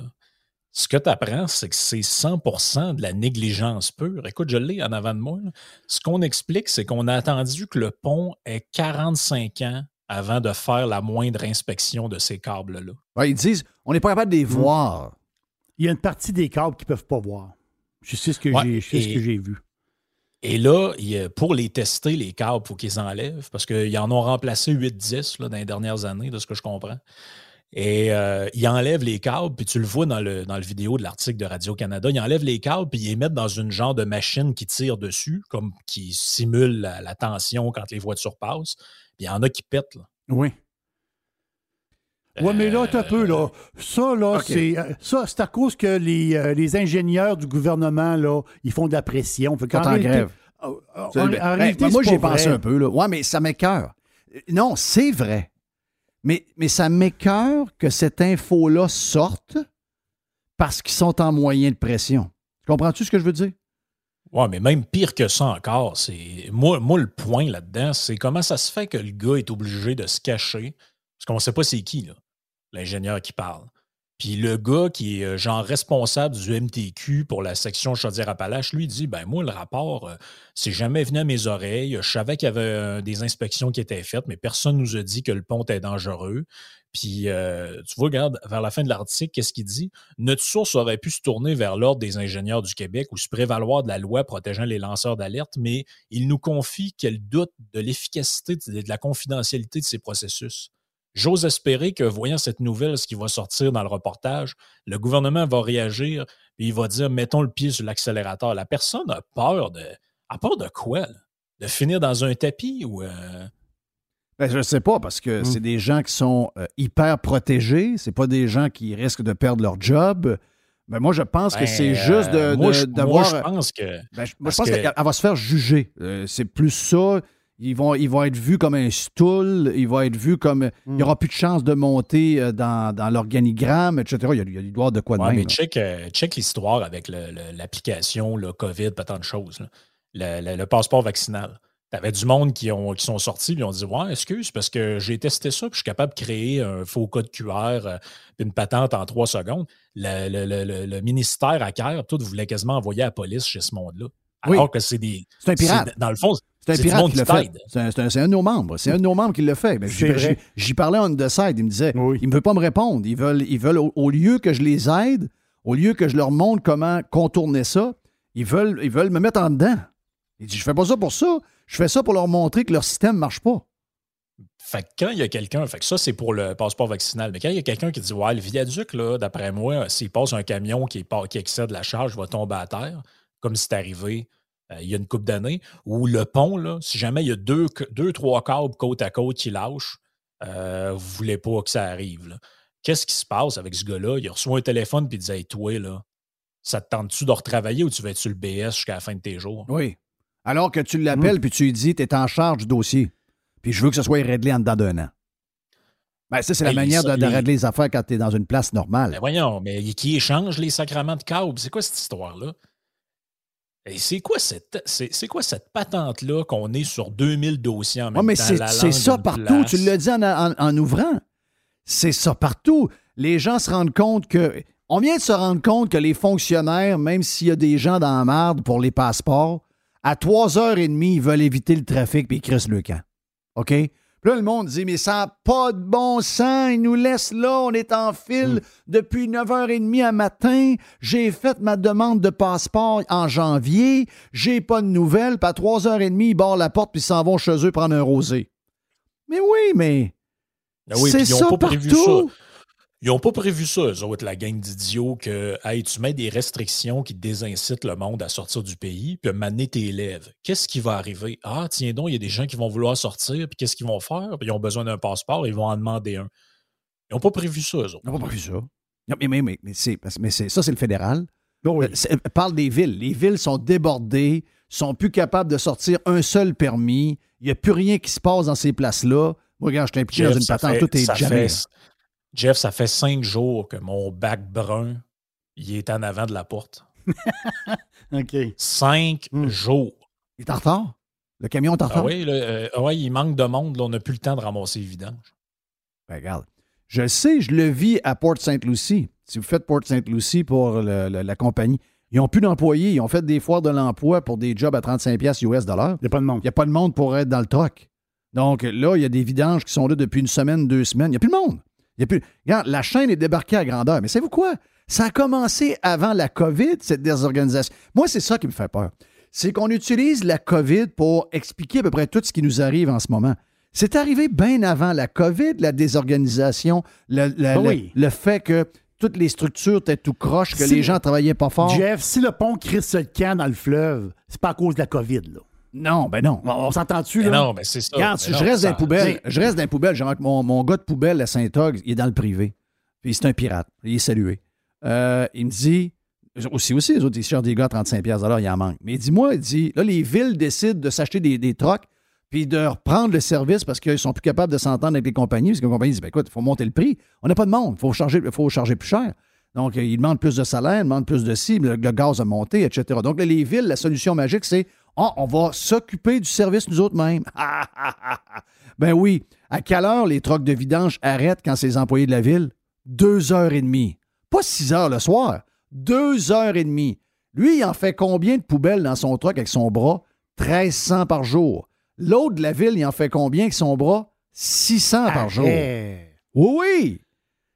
ce que tu apprends, c'est que c'est 100% de la négligence pure. Écoute, je l'ai en avant de moi. là. Ce qu'on explique, c'est qu'on a attendu que le pont ait 45 ans avant de faire la moindre inspection de ces câbles-là. Ouais, ils disent on n'est pas capable de les voir. Il y a une partie des câbles qu'ils ne peuvent pas voir. Je sais ce Ouais, que j'ai vu. Et là, pour les tester, les câbles, il faut qu'ils enlèvent parce qu'ils en ont remplacé 8-10 là, dans les dernières années, de ce que je comprends. Et euh, ils enlèvent les câbles, puis tu le vois dans le, vidéo de l'article de Radio-Canada, ils enlèvent les câbles, puis ils les mettent dans une genre de machine qui tire dessus, comme qui simule la, tension quand les voitures passent. Puis il y en a qui pètent. Oui. Oui, mais là, un peu, là. Ça, là, c'est euh, ça, c'est à cause que les, euh, les ingénieurs du gouvernement, là, ils font de la pression. Fait en réalité- grève. en- en- C'est- en réalité, ben, moi, c'est j'y ai pas pensé vrai. un peu. Là. Ouais, mais ça m'écœure. Euh, Non, c'est vrai. Mais, mais ça m'écœure que cette info-là sorte parce qu'ils sont en moyen de pression. Comprends-tu ce que je veux dire? Ouais, mais même pire que ça encore, c'est. Moi, moi, le point là-dedans, c'est comment ça se fait que le gars est obligé de se cacher. Parce qu'on ne sait pas c'est qui, là, l'ingénieur qui parle. Puis le gars qui est euh, genre responsable du MTQ pour la section Chaudière-Appalaches, lui dit Ben moi, le rapport, euh, c'est jamais venu à mes oreilles. Je savais qu'il y avait euh, des inspections qui étaient faites, mais personne nous a dit que le pont était dangereux. Puis, tu vois, regarde, vers la fin de l'article, qu'est-ce qu'il dit? Notre source aurait pu se tourner vers l'Ordre des ingénieurs du Québec ou se prévaloir de la loi protégeant les lanceurs d'alerte, mais il nous confie qu'elle doute de l'efficacité, de de la confidentialité de ces processus. J'ose espérer que, voyant cette nouvelle, ce qui va sortir dans le reportage, le gouvernement va réagir et il va dire mettons le pied sur l'accélérateur. La personne a peur de. A peur de quoi? là? De finir dans un tapis ou. euh, Ben, je ne sais pas, parce que c'est des gens qui sont euh, hyper protégés. C'est pas des gens qui risquent de perdre leur job. Mais moi, je pense que Ben, c'est juste de, euh, moi, de- je- d'avoir. moi, je pense que- Ben, je, moi, je parce pense que- qu'elle elle va se faire juger. Euh, c'est plus ça. Ils vont, ils vont être vus comme un stool. Ils vont être vus comme. Il n'y aura plus de chance de monter euh, dans, dans l'organigramme, etc. Il y a, il y a doit de quoi de Ouais, même. mais check, euh, check l'histoire avec le- le- l'application, le, COVID, pas tant de choses. là. Le, le- le passeport vaccinal. T'avais du monde qui, ont, qui sont sortis et ont dit Ouais, excuse, parce que j'ai testé ça, puis je suis capable de créer un faux code QR, euh, une patente en trois secondes. Le, le, le, ministère à CAIR, tout voulait quasiment envoyer la police chez ce monde-là. Alors que c'est des. C'est un pirate. Dans le fond, c'est un pirate qui le fait. C'est un, un, de nos membres. C'est un de nos membres qui le fait. J'y parlais en the side. Il me disait il ne veut pas me répondre. Ils veulent, ils veulent au, lieu que je les aide, au lieu que je leur montre comment contourner ça, ils veulent, ils veulent me mettre en dedans. Il dit Je fais pas ça pour ça. Je fais ça pour leur montrer que leur système ne marche pas. Fait que quand il y a quelqu'un, fait que ça, c'est pour le passeport vaccinal, mais quand il y a quelqu'un qui dit Ouais, le viaduc, là, d'après moi, s'il passe un camion qui, qui excède la charge, va tomber à terre, comme c'est arrivé euh, il y a une coupe d'années, ou le pont, là, si jamais il y a deux, deux trois câbles côte à côte qui lâchent, euh, vous ne voulez pas que ça arrive. Qu'est-ce qui se passe avec ce gars-là? Il reçoit un téléphone et il dit Hey, toi, là, ça te tente-tu de retravailler ou tu vas être sur le BS jusqu'à la fin de tes jours? Oui. Alors que tu l'appelles mmh. puis tu lui dis Tu es en charge du dossier. Puis je veux que ce soit réglé en dedans d'un an. Ben, ça, c'est la manière de, régler les affaires quand tu es dans une place normale. Ben voyons, mais qui échange les sacrements de câbles? C'est quoi cette histoire-là? C'est quoi cette, c'est, quoi cette patente-là qu'on est sur 2000 dossiers en même mais temps? C'est, ça partout. Tu l'as dit en, ouvrant. C'est ça partout. Les gens se rendent compte que. On vient de se rendre compte que les fonctionnaires, même s'il y a des gens dans la marde pour les passeports, à 3h30, ils veulent éviter le trafic puis ils crissent le camp. OK? Là, le monde dit, mais ça n'a pas de bon sens, ils nous laissent là, on est en file hmm. depuis 9h30 à matin, j'ai fait ma demande de passeport en janvier, j'ai pas de nouvelles, puis à 3h30, ils barrent la porte puis ils s'en vont chez eux prendre un rosé. Mais oui, mais... Ah c'est ça partout. Ils n'ont pas prévu ça, eux autres, la gang d'idiots, que hey, tu mets des restrictions qui désincitent le monde à sortir du pays, puis maner tes élèves. Qu'est-ce qui va arriver? Ah, tiens donc, il y a des gens qui vont vouloir sortir, puis qu'est-ce qu'ils vont faire? ils ont besoin d'un passeport, ils vont en demander un. Ils n'ont pas prévu ça, eux autres. Ils n'ont pas prévu ça. mais, mais, mais, c'est, mais ça, c'est le fédéral. Oui. Euh, parle des villes. Les villes sont débordées, sont plus capables de sortir un seul permis. Il n'y a plus rien qui se passe dans ces places-là. Moi, regarde, je suis impliqué dans une patente, tout est jamais. Jeff, ça fait cinq jours que mon bac brun, il est en avant de la porte. OK. Cinq hmm. jours. Il est en retard? Le camion est en ah retard? oui, euh, ah il manque de monde. on n'a plus le temps de ramasser les vidanges. Ben, regarde. Je sais, je le vis à Port Saint Lucie. Si vous faites Port Saint Lucie pour la compagnie, ils n'ont plus d'employés. Ils ont fait des foires de l'emploi pour des jobs à 35$ US. Il n'y a pas de monde. Il n'y a pas de monde pour être dans le truck. Donc là, il y a des vidanges qui sont là depuis une semaine, deux semaines. Il n'y a plus de monde. Il y a plus... Regarde, la chaîne est débarquée à grandeur. Mais savez-vous quoi? Ça a commencé avant la COVID, cette désorganisation. Moi, c'est ça qui me fait peur. C'est qu'on utilise la COVID pour expliquer à peu près tout ce qui nous arrive en ce moment. C'est arrivé bien avant la COVID, la désorganisation, le, le, fait que toutes les structures étaient tout croches, que les gens travaillaient pas fort. Jeff, si le pont crisse le camp dans le fleuve, c'est pas à cause de la COVID, là. Non, ben non. On, s'entend-tu, là? non, mais c'est ça. Regarde, je, reste dans poubelle, je reste dans les poubelles. Mon, mon gars de poubelle à Saint-Og, il est dans le privé. Puis c'est un pirate. Il est salué. Euh, il me dit, aussi, aussi, les autres, ils cherchent des gars à 35 il il en manque. Mais dis-moi, il dit, là, les villes décident de s'acheter des, des trocs puis de reprendre le service parce qu'ils sont plus capables de s'entendre avec les compagnies. Parce que les compagnies disent, ben, écoute, il faut monter le prix. On n'a pas de monde. Il faut charger, faut charger plus cher. Donc, ils demandent plus de salaire, ils demandent plus de cibles, le, gaz a monté, etc. Donc, les villes, la solution magique, c'est ah, on va s'occuper du service nous autres mêmes. ben oui. À quelle heure les trocs de vidange arrêtent quand c'est les employés de la ville? Deux heures et demie. Pas six heures le soir. Deux heures et demie. Lui, il en fait combien de poubelles dans son truck avec son bras? 1300 par jour. L'autre de la ville, il en fait combien avec son bras? 600 par jour. Oui, oui.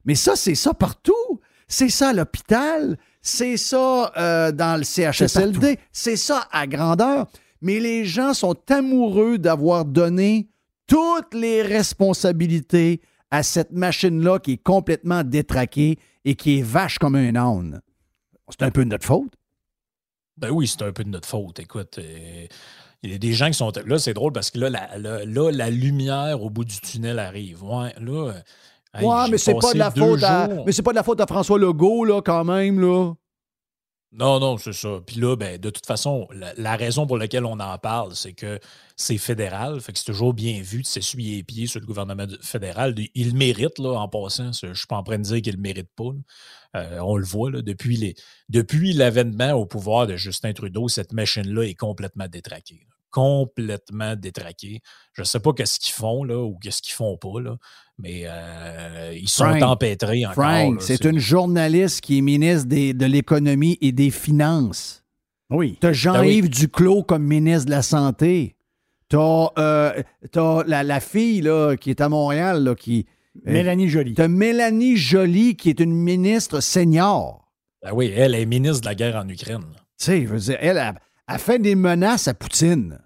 Mais ça, c'est ça partout. C'est ça à l'hôpital. C'est ça euh, dans le CHSLD. C'est ça à grandeur. Mais les gens sont amoureux d'avoir donné toutes les responsabilités à cette machine-là qui est complètement détraquée et qui est vache comme un âne. C'est un peu de notre faute. Ben oui, c'est un peu de notre faute. Écoute, euh, il y a des gens qui sont. Là, c'est drôle parce que là la, là, la lumière au bout du tunnel arrive. Ouais, là ouais, mais c'est pas de la faute à. Mais c'est pas de la faute à François Legault, là, quand même, là. Non, non, c'est ça. Puis là, ben, de toute façon, la, raison pour laquelle on en parle, c'est que c'est fédéral. Fait que c'est toujours bien vu de s'essuyer les pieds sur le gouvernement fédéral. Il le mérite, là, en passant. Je suis pas en train de dire qu'il le mérite pas. Euh, on le voit, là, depuis, les, depuis l'avènement au pouvoir de Justin Trudeau, cette machine-là est complètement détraquée. complètement détraqués. Je ne sais pas qu'est-ce qu'ils font là, ou qu'est-ce qu'ils font pas, là, mais euh, ils sont empêtrés encore. Frank, c'est une journaliste qui est ministre de l'économie et des finances. Oui. Tu as Jean-Yves ben Duclos comme ministre de la Santé. Tu as, euh, la, fille là, qui est à Montréal, là, qui. Euh, Mélanie Joly. Tu as Mélanie Joly qui est une ministre senior. Ben oui, elle est ministre de la guerre en Ukraine. Tu sais, je veux dire, elle a, fait des menaces à Poutine.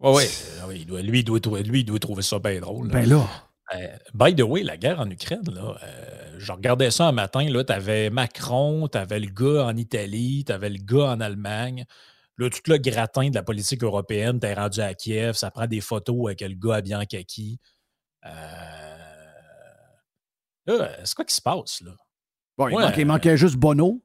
oui, oui, lui, il doit, lui, il doit trouver ça bien drôle. Ben là. Euh, by the way, la guerre en Ukraine, là, euh, je regardais ça un matin, tu avais Macron, tu avais le gars en Italie, tu avais le gars en Allemagne. Là, tout le gratin de la politique européenne, t'es rendu à Kiev, ça prend des photos avec le gars habillé en kaki. Euh... c'est quoi qui se passe, là? Bon, il, manquait, juste Bono.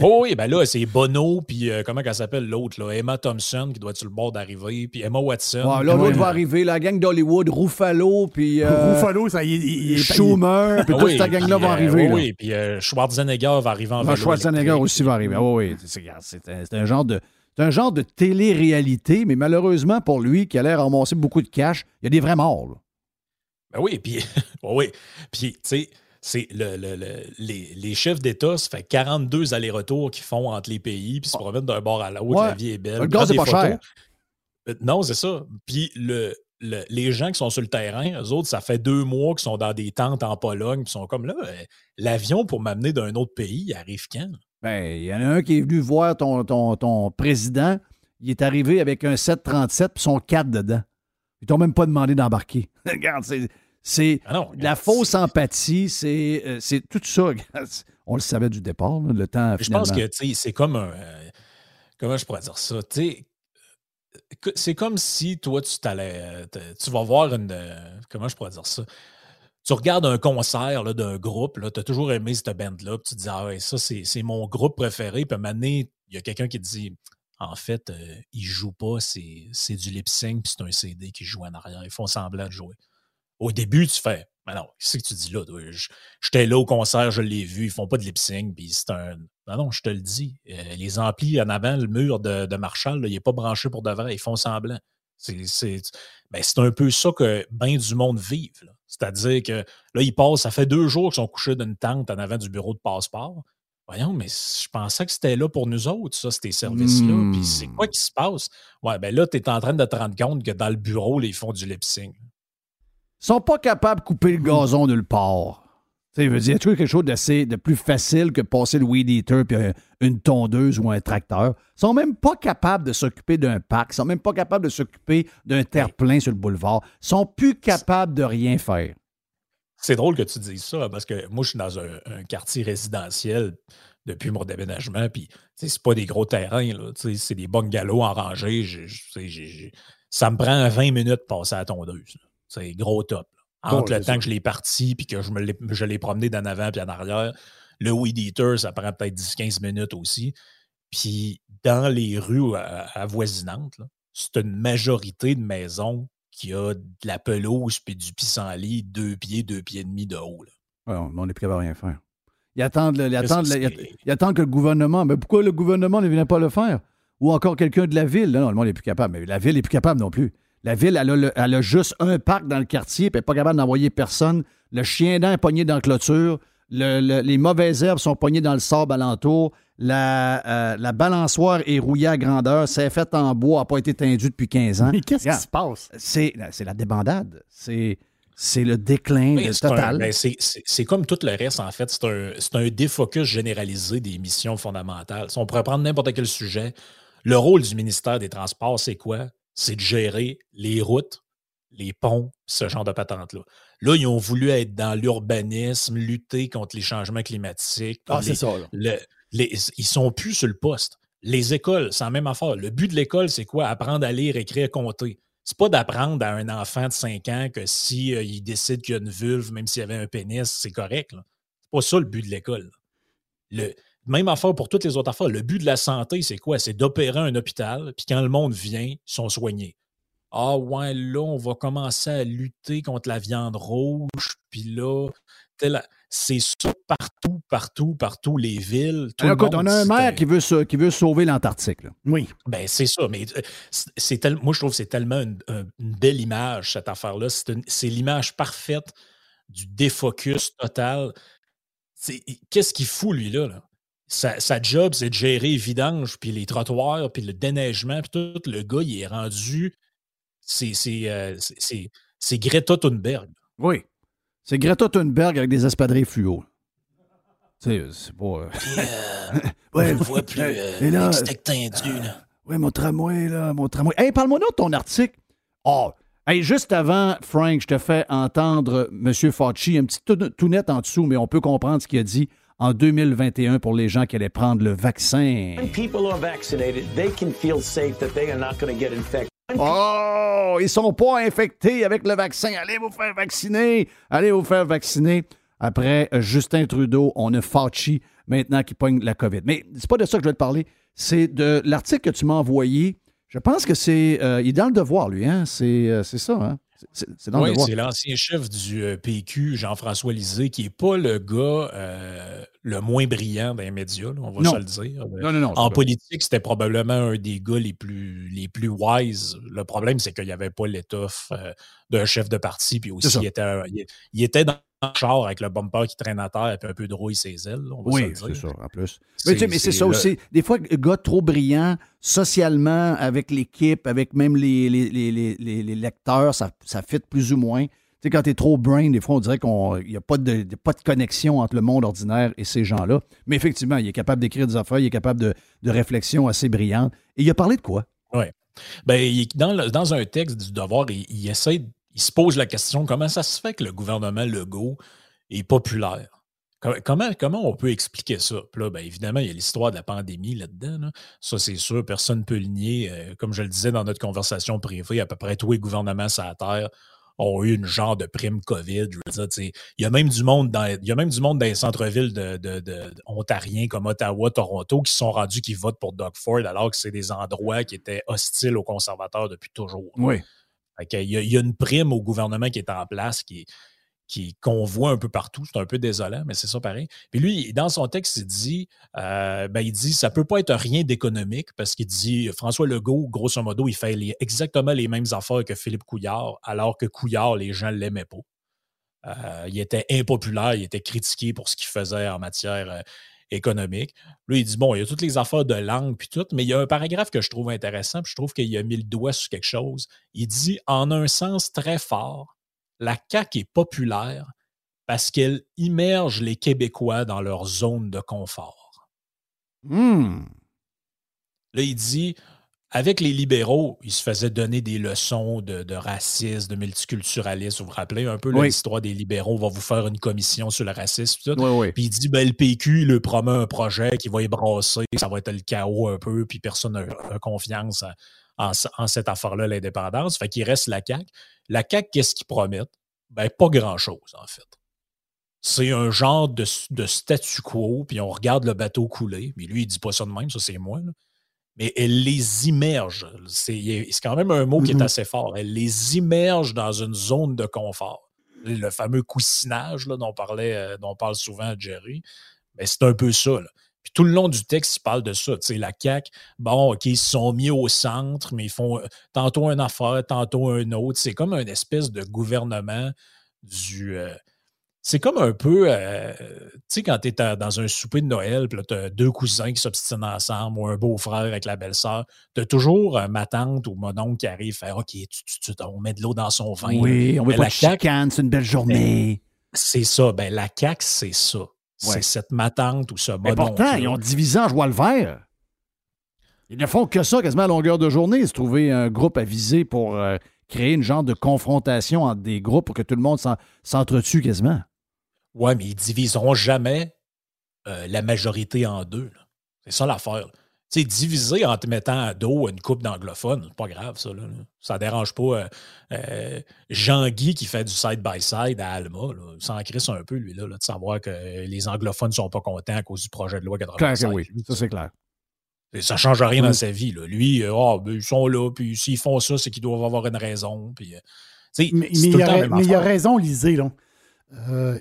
Oh oui, ben là, c'est Bono, puis euh, comment elle s'appelle l'autre, là? Emma Thompson, qui doit être sur le bord d'arriver, puis Emma Watson. Ouais, là, l'autre va arriver, la gang d'Hollywood, Ruffalo, puis. Euh, Ruffalo, ça y est. Il, Schumer, puis toute cette gang-là va euh, arriver. oui, puis Schwarzenegger va arriver en vélo. Schwarzenegger aussi va arriver. oui, oui. C'est un genre de. C'est un genre de télé-réalité, mais malheureusement pour lui, qui a l'air ramasser beaucoup de cash, il y a des vrais morts. Ben oui, puis, oui, puis, tu sais, c'est le, les, chefs d'État, ça fait 42 allers-retours qu'ils font entre les pays, puis se promènent d'un bord à l'autre, la vie est belle. Le gaz c'est pas cher. Euh, non, c'est ça. Puis le, les gens qui sont sur le terrain, eux autres, ça fait deux mois qu'ils sont dans des tentes en Pologne, puis sont comme là, euh, l'avion pour m'amener d'un autre pays, il arrive quand? Ben, il y en a un qui est venu voir ton, ton, ton président, il est arrivé avec un 737 puis son 4 dedans. Ils t'ont même pas demandé d'embarquer. Regarde, c'est c'est ah la fausse empathie, euh, c'est tout ça. On le savait du départ, le temps. Je pense que c'est comme un. Euh, comment je pourrais dire ça? C'est comme si toi, tu t'allais. Euh, tu vas voir une. comment je pourrais dire ça? Tu regardes un concert d'un groupe, tu as toujours aimé cette band-là, tu te dis, ah ouais, ça, c'est mon groupe préféré. Puis à un moment donné, il y a quelqu'un qui te dit, en fait, il ils jouent pas, c'est du lip sync, puis c'est un CD qui joue en arrière. Ils font semblant de jouer au début, tu fais, mais non, qu'est-ce que tu dis là? J'étais là au concert, je l'ai vu, ils font pas de lip sync, puis c'est un. Non, non, je te le dis. Euh, les amplis en avant, le mur de, Marshall, il n'est pas branché pour de vrai, ils font semblant. C'est ben, un peu ça que bien du monde vive. C'est-à-dire que là, ils passent, ça fait deux jours qu'ils sont couchés d'une tente en avant du bureau de passeport. Voyons, mais je pensais que c'était là pour nous autres, ça, ces services-là. Puis c'est quoi hmm. qui se passe? Ouais, ben là, tu es en train de te rendre compte que dans le bureau, ils font du lip sync sont pas capables de couper le gazon de le port. Tu veux dire, quelque chose d'assez de plus facile que passer le weed eater puis une tondeuse ou un tracteur. Ils sont même pas capables de s'occuper d'un parc. Ils sont même pas capables de s'occuper d'un terre-plein sur le boulevard. Ils sont plus capables de rien faire. C'est drôle que tu dises ça parce que moi, je suis dans un, quartier résidentiel depuis mon déménagement. Puis, c'est pas des gros terrains, c'est des bungalows en rangée. ça me prend 20 minutes de passer à la tondeuse. C'est gros top. Entre le temps que je l'ai parti puis que je l'ai promené d'en avant puis en arrière, le weed eater, ça prend peut-être 10-15 minutes aussi. Puis dans les rues avoisinantes, c'est une majorité de maisons qui a de la pelouse puis du pissenlit, deux pieds, deux pieds et demi de haut. on est prêt à rien faire. Ils attendent, attendent, que le gouvernement. Mais pourquoi le gouvernement ne vient pas le faire? Ou encore quelqu'un de la ville? Non, le monde n'est plus capable. Mais la ville n'est plus capable non plus. La ville, elle a, juste un parc dans le quartier, puis elle n'est pas capable d'envoyer personne. Le chien dent est pogné dans la clôture. les mauvaises herbes sont pognées dans le sable alentour. La, euh, la balançoire est rouillée à grandeur. C'est fait en bois, n'a pas été tendu depuis 15 ans. Mais qu'est-ce qui se passe? C'est la débandade. C'est c'est le déclin total. Ben, c'est comme tout le reste, en fait. C'est un, un, défocus généralisé des missions fondamentales. Si on pourrait prendre n'importe quel sujet, le rôle du ministère des Transports, c'est quoi? C'est de gérer les routes, les ponts, ce genre de patente-là. Là, ils ont voulu être dans l'urbanisme, lutter contre les changements climatiques. Ah, c'est ça. Là. ils sont plus sur le poste. Les écoles, c'est la même affaire. Le but de l'école, c'est quoi? Apprendre à lire, écrire, compter. C'est pas d'apprendre à un enfant de 5 ans que si euh, il décide qu'il y a une vulve, même s'il y avait un pénis, c'est correct. C'est pas ça le but de l'école. Le, même affaire pour toutes les autres affaires. Le but de la santé, c'est quoi? C'est d'opérer un hôpital, puis quand le monde vient, ils sont soignés. Ah ouais, là, on va commencer à lutter contre la viande rouge, puis là, c'est ça partout, partout, partout, les villes. Tout Alors, le écoute, monde, on a un maire qui veut, qui veut sauver l'Antarctique. Oui. Ben, c'est ça, mais euh, c'est tel- moi, je trouve que c'est tellement une, un- une belle image, cette affaire-là. C'est une- l'image parfaite du défocus total. Qu'est-ce qu'il fout, lui, là? là? Sa, sa job, c'est de gérer les vidanges, puis les trottoirs, puis le déneigement, puis tout. Le gars, il est rendu. C'est c'est, euh, c'est- c'est- c'est Greta Thunberg. Oui. C'est Greta Thunberg avec des espadrilles fluo. C'est c'est pas. euh, Ouais, voit plus euh, et là, tendu, là. Oui, mon tramway, là, mon tramway. Hey, parle-moi donc de ton article. Oh, hey, juste avant, Frank, je te fais entendre M. Fauci, un petit tout, tout net en dessous, mais on peut comprendre ce qu'il a dit en 2021 pour les gens qui allaient prendre le vaccin. When people are vaccinated, they can feel safe that they are not going to get infected. Oh, ils sont pas infectés avec le vaccin. Allez vous faire vacciner. Allez vous faire vacciner. Après Justin Trudeau, on a Fauci maintenant qui pogne la COVID. Mais c'est pas de ça que je vais te parler. C'est de l'article que tu m'as envoyé. Je pense que c'est. euh, il est dans le devoir, lui, hein? C'est euh, c'est ça, hein? C'est- dans Oui, c'est l'ancien chef du euh, PQ, Jean-François Lisée, qui n'est pas le gars euh, le moins brillant les médias, là, on va Non. se le dire. Non, non, non, c'est En politique, c'était probablement un des gars les plus, les plus wise. Le problème, c'est qu'il n'y avait pas l'étoffe euh, d'un chef de parti, puis aussi, il était, un- il, il était dans char avec le bumper qui traîne à terre, et un peu de rouille ses ailes, on va Oui, se le c'est dire. ça, en plus. Mais, tu sais, mais c'est ça le- aussi. Des fois, un gars trop brillant, socialement, avec l'équipe, avec même les, les, les, les- les- les lecteurs, ça, ça fit plus ou moins. Tu sais, quand t'es trop brain, des fois, on dirait qu'il n'y a pas de, de- pas de connexion entre le monde ordinaire et ces gens-là. Mais effectivement, il est capable d'écrire des affaires, il est capable de, de réflexions assez brillantes. Et il a parlé de quoi? Oui. Ben, il- dans, le- dans un texte du Devoir, il, il essaie, il se pose la question comment ça se fait que le gouvernement Legault est populaire? Com- Comment, comment on peut expliquer ça? Ben, évidemment, il y a l'histoire de la pandémie là-dedans. là. Ça, c'est sûr, personne ne peut le nier. Euh, comme je le disais dans notre conversation privée, à peu près tous les gouvernements sur la Terre ont eu une genre de prime COVID. Il y a même du monde dans, il y a même du monde dans les centres-villes de, de- de- ontariens comme Ottawa, Toronto, qui sont rendus qui votent pour Doug Ford alors que c'est des endroits qui étaient hostiles aux conservateurs depuis toujours. Oui. Il, y a, une prime au gouvernement qui est en place, qui, qu'on voit un peu partout. C'est un peu désolant, mais c'est ça pareil. Puis lui, dans son texte, il dit, euh, ben, il dit, ça peut pas être rien d'économique parce qu'il dit, François Legault, grosso modo, il fait exactement les mêmes affaires que Philippe Couillard, alors que Couillard, les gens l'aimaient pas. Euh, il était impopulaire, il était critiqué pour ce qu'il faisait en matière euh, économique. Là, il dit, bon, il y a toutes les affaires de langue puis tout, mais il y a un paragraphe que je trouve intéressant, puis je trouve qu'il a mis le doigt sur quelque chose. Il dit, en un sens très fort, la CAQ est populaire parce qu'elle immerge les Québécois dans leur zone de confort. Hmm. Là, il dit, avec les libéraux, ils se faisaient donner des leçons de, de racisme, de multiculturalisme. Vous vous rappelez un peu Oui. l'histoire des libéraux, on va vous faire une commission sur le racisme. Tout. Oui, oui. Puis il dit, ben, le PQ, il le promet un projet qui va ébrasser, ça va être le chaos un peu, puis personne n'a confiance en, en- en cette affaire-là, l'indépendance. Fait qu'il reste la CAQ. La CAQ, qu'est-ce qu'ils promettent? Ben, pas grand-chose, en fait. C'est un genre de, de statu quo, puis on regarde le bateau couler. Mais lui, il dit pas ça de même, ça c'est moi. là. Mais elle les immerge. C'est quand même un mot qui est Mhm. assez fort. Elle les immerge dans une zone de confort. Le fameux coussinage là, dont, parlait, euh, dont parle souvent Jerry, ben, c'est un peu ça. là. Puis tout le long du texte, il parle de ça. Sais, la CAQ, bon, OK, ils se sont mis au centre, mais ils font euh, tantôt une affaire, tantôt un autre. C'est comme une espèce de gouvernement du. euh, c'est comme un peu, euh, tu sais, quand tu es dans un souper de Noël, puis là, tu as deux cousins qui s'obstinent ensemble, ou un beau-frère avec la belle-sœur, tu as toujours euh, ma tante ou mon oncle qui arrive faire OK, tu, tu- tu- on met de l'eau dans son vin. Oui, on veut Mais pas la de chicane, c'est une belle journée. c'est ça. Ben, la CAQ, c'est ça. C'est cette matante ou ce Mais modon. pourtant, ils ont divisé en joie le vert. Ils ne font que ça quasiment à longueur de journée, se trouver un groupe à viser pour euh, créer une genre de confrontation entre des groupes pour que tout le monde s'en- s'entretue quasiment. Ouais, mais ils diviseront jamais euh, la majorité en deux. C'est ça l'affaire. Tu sais, diviser en te mettant à dos une coupe d'anglophones, c'est pas grave, ça. Là. Ça dérange pas euh, euh, Jean-Guy qui fait du side-by-side à Alma. Là. Il s'en crisse un peu, lui, là, là, de savoir que les anglophones ne sont pas contents à cause du projet de loi Clair 85. que oui, ça c'est clair. Et Ça change rien dans sa vie. Là. Lui, ah, ben, ils sont là, puis s'ils font ça, c'est qu'ils doivent avoir une raison. Puis, Mais, il, a, mais il a raison, Lisée. Là. Euh,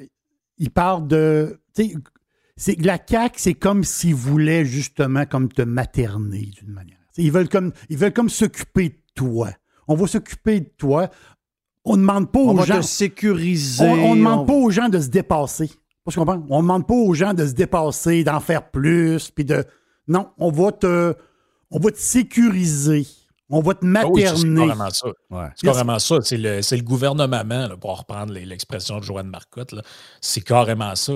il parle de. C'est, la CAQ, c'est comme s'ils voulaient justement comme te materner d'une manière. ils veulent comme, ils veulent comme s'occuper de toi. On va s'occuper de toi. On ne demande pas aux on gens. Va te sécuriser. On ne demande pas aux gens de se dépasser. On ne demande pas aux gens de se dépasser, d'en faire plus, puis de. Non, on va te, on va te sécuriser. On va te materner. Ah c'est carrément ça. C'est carrément ça. C'est le, gouvernement, pour reprendre l'expression de Joanne Marcotte. C'est carrément ça.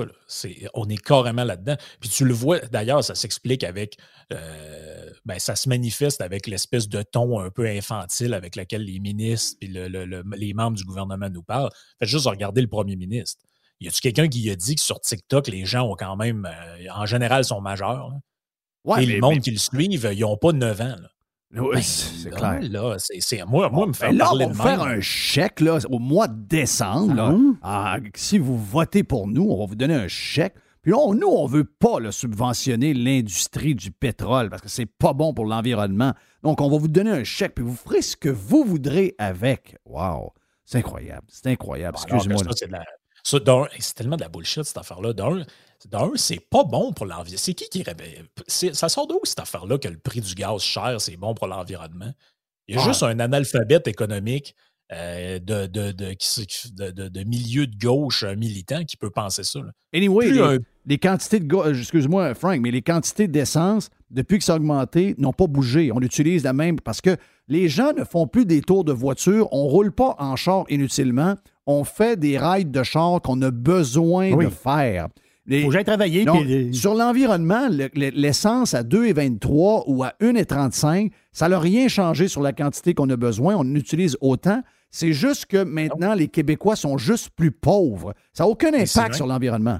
on est carrément là-dedans. Puis tu le vois, d'ailleurs, ça s'explique avec. Euh, ben, ça se manifeste avec l'espèce de ton un peu infantile avec lequel les ministres et les membres du gouvernement nous parlent. Faites juste regarder le premier ministre. Y a-tu quelqu'un qui a dit que sur TikTok, les gens ont quand même, euh, en général, sont majeurs? et le monde qui le suivent, ils n'ont pas 9 ans. Oui, ben, c'est clair. Là, c'est, moi, moi, me faire ben là, parler on va faire un chèque là, au mois de décembre. Ah, si vous votez pour nous, on va vous donner un chèque. Puis là, nous, on ne veut pas subventionner l'industrie du pétrole parce que c'est pas bon pour l'environnement. Donc, on va vous donner un chèque, puis vous ferez ce que vous voudrez avec. Wow! C'est incroyable. C'est incroyable. Excuse-moi. C'est tellement de la bullshit, cette affaire-là. D'un, c'est pas bon pour l'environnement. C'est qui qui réveille? Ça sort d'où, cette affaire-là, que le prix du gaz cher, c'est bon pour l'environnement? Il y a juste un analphabète économique euh, de, de, de, de, milieu de gauche militant qui peut penser ça. Anyway, les, quantités de excuse-moi Frank, mais les quantités d'essence, depuis que ça a augmenté, n'ont pas bougé. On utilise la même parce que les gens ne font plus des tours de voiture, on ne roule pas en char inutilement, on fait des rides de char qu'on a besoin de faire. Il Faut que travailler. Sur l'environnement, l'essence à 2,23 ou à 1,35, ça n'a rien changé sur la quantité qu'on a besoin. On utilise autant. C'est juste que maintenant, les Québécois sont juste plus pauvres. Ça n'a aucun impact sur l'environnement.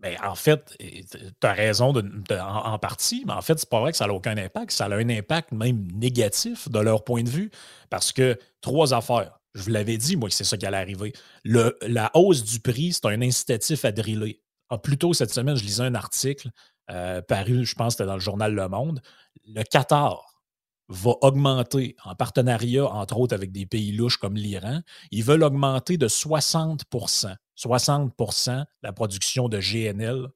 Mais ben, en fait, tu as raison en, partie, mais en fait, c'est pas vrai que ça n'a aucun impact. Ça a un impact même négatif de leur point de vue. Parce que trois affaires. Je vous l'avais dit, moi, que c'est ça qui allait arriver. Le, la hausse du prix, c'est un incitatif à driller. Ah, plus tôt cette semaine, je lisais un article euh, paru, je pense c'était dans le journal Le Monde. Le Qatar va augmenter en partenariat, entre autres, avec des pays louches comme l'Iran. Ils veulent augmenter de 60% 60% la production de GNL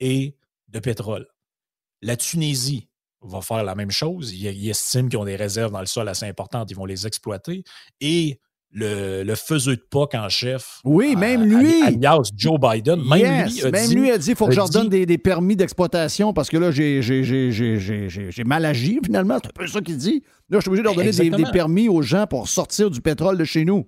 et de pétrole. La Tunisie va faire la même chose. Ils, estiment qu'ils ont des réserves dans le sol assez importantes, ils vont les exploiter. Et le, le faiseux de POC en chef. Oui, même lui. alias Joe Biden. Même lui a même dit. lui a dit il faut que je leur donne des, des, permis d'exploitation parce que là, j'ai mal agi finalement. C'est un peu ça qu'il dit. Là, je suis obligé de leur donner des, des, permis aux gens pour sortir du pétrole de chez nous.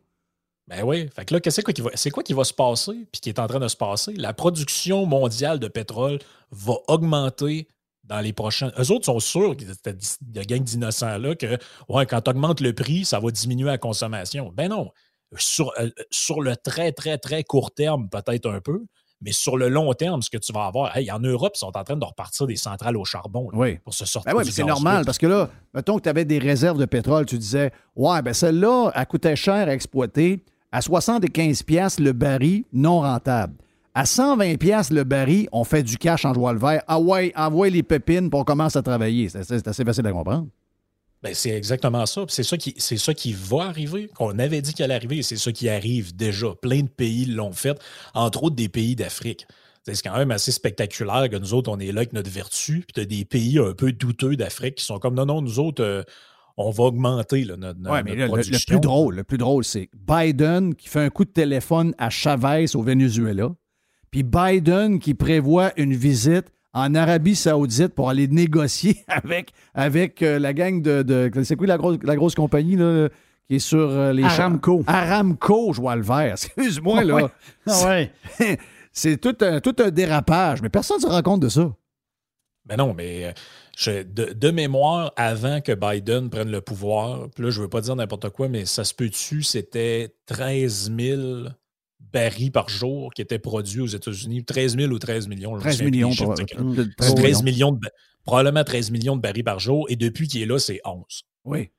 Ben oui. Fait que là, c'est quoi, qui va, quoi qui va se passer, puis qui est en train de se passer? La production mondiale de pétrole va augmenter dans les prochains. Eux autres sont sûrs, de gang d'innocents-là, que ouais, quand tu augmentes le prix, ça va diminuer la consommation. Ben non. Sur, euh, sur le très, très, très court terme, peut-être un peu, mais sur le long terme, ce que tu vas avoir, en Europe, ils sont en train de repartir des centrales au charbon pour se sortir. Ben oui, c'est normal parce que là, mettons que tu avais des réserves de pétrole, tu disais, ouais, ben celle-là, elle coûtait cher à exploiter à 75 pièces le baril non rentable. À 120 pièces le baril, on fait du cash en joie le vert. Ah ouais, envoie les pépines pour on commence à travailler. C'est assez facile à comprendre. Ben, c'est exactement ça. C'est ça, qui, ça qui va arriver, qu'on avait dit qu'il allait arriver, c'est ça qui arrive déjà. Plein de pays l'ont fait, entre autres des pays d'Afrique. C'est quand même assez spectaculaire que nous autres, on est là avec notre vertu, puis tu as des pays un peu douteux d'Afrique qui sont comme non, non, nous autres, euh, on va augmenter notre, ouais, mais le, plus drôle, le plus drôle, c'est Biden qui fait un coup de téléphone à Chavez au Venezuela, puis Biden qui prévoit une visite en Arabie Saoudite pour aller négocier avec, avec euh, la gang de, c'est quoi la grosse, la grosse compagnie là, qui est sur euh, les Aramco. Aramco, je vois le vert. Excuse-moi là. ouais. c'est tout un, tout un dérapage, mais personne ne se rend compte de ça. Ben non, mais euh, de, mémoire, avant que Biden prenne le pouvoir, puis là, je veux pas dire n'importe quoi, mais ça se peut-tu, c'était 13 000 barils par jour qui étaient produits aux États-Unis. 13 000 ou 13 millions. 13 millions. 13 millions de, probablement 13 millions de barils par jour. Et depuis qu'il est là, c'est 11. Oui.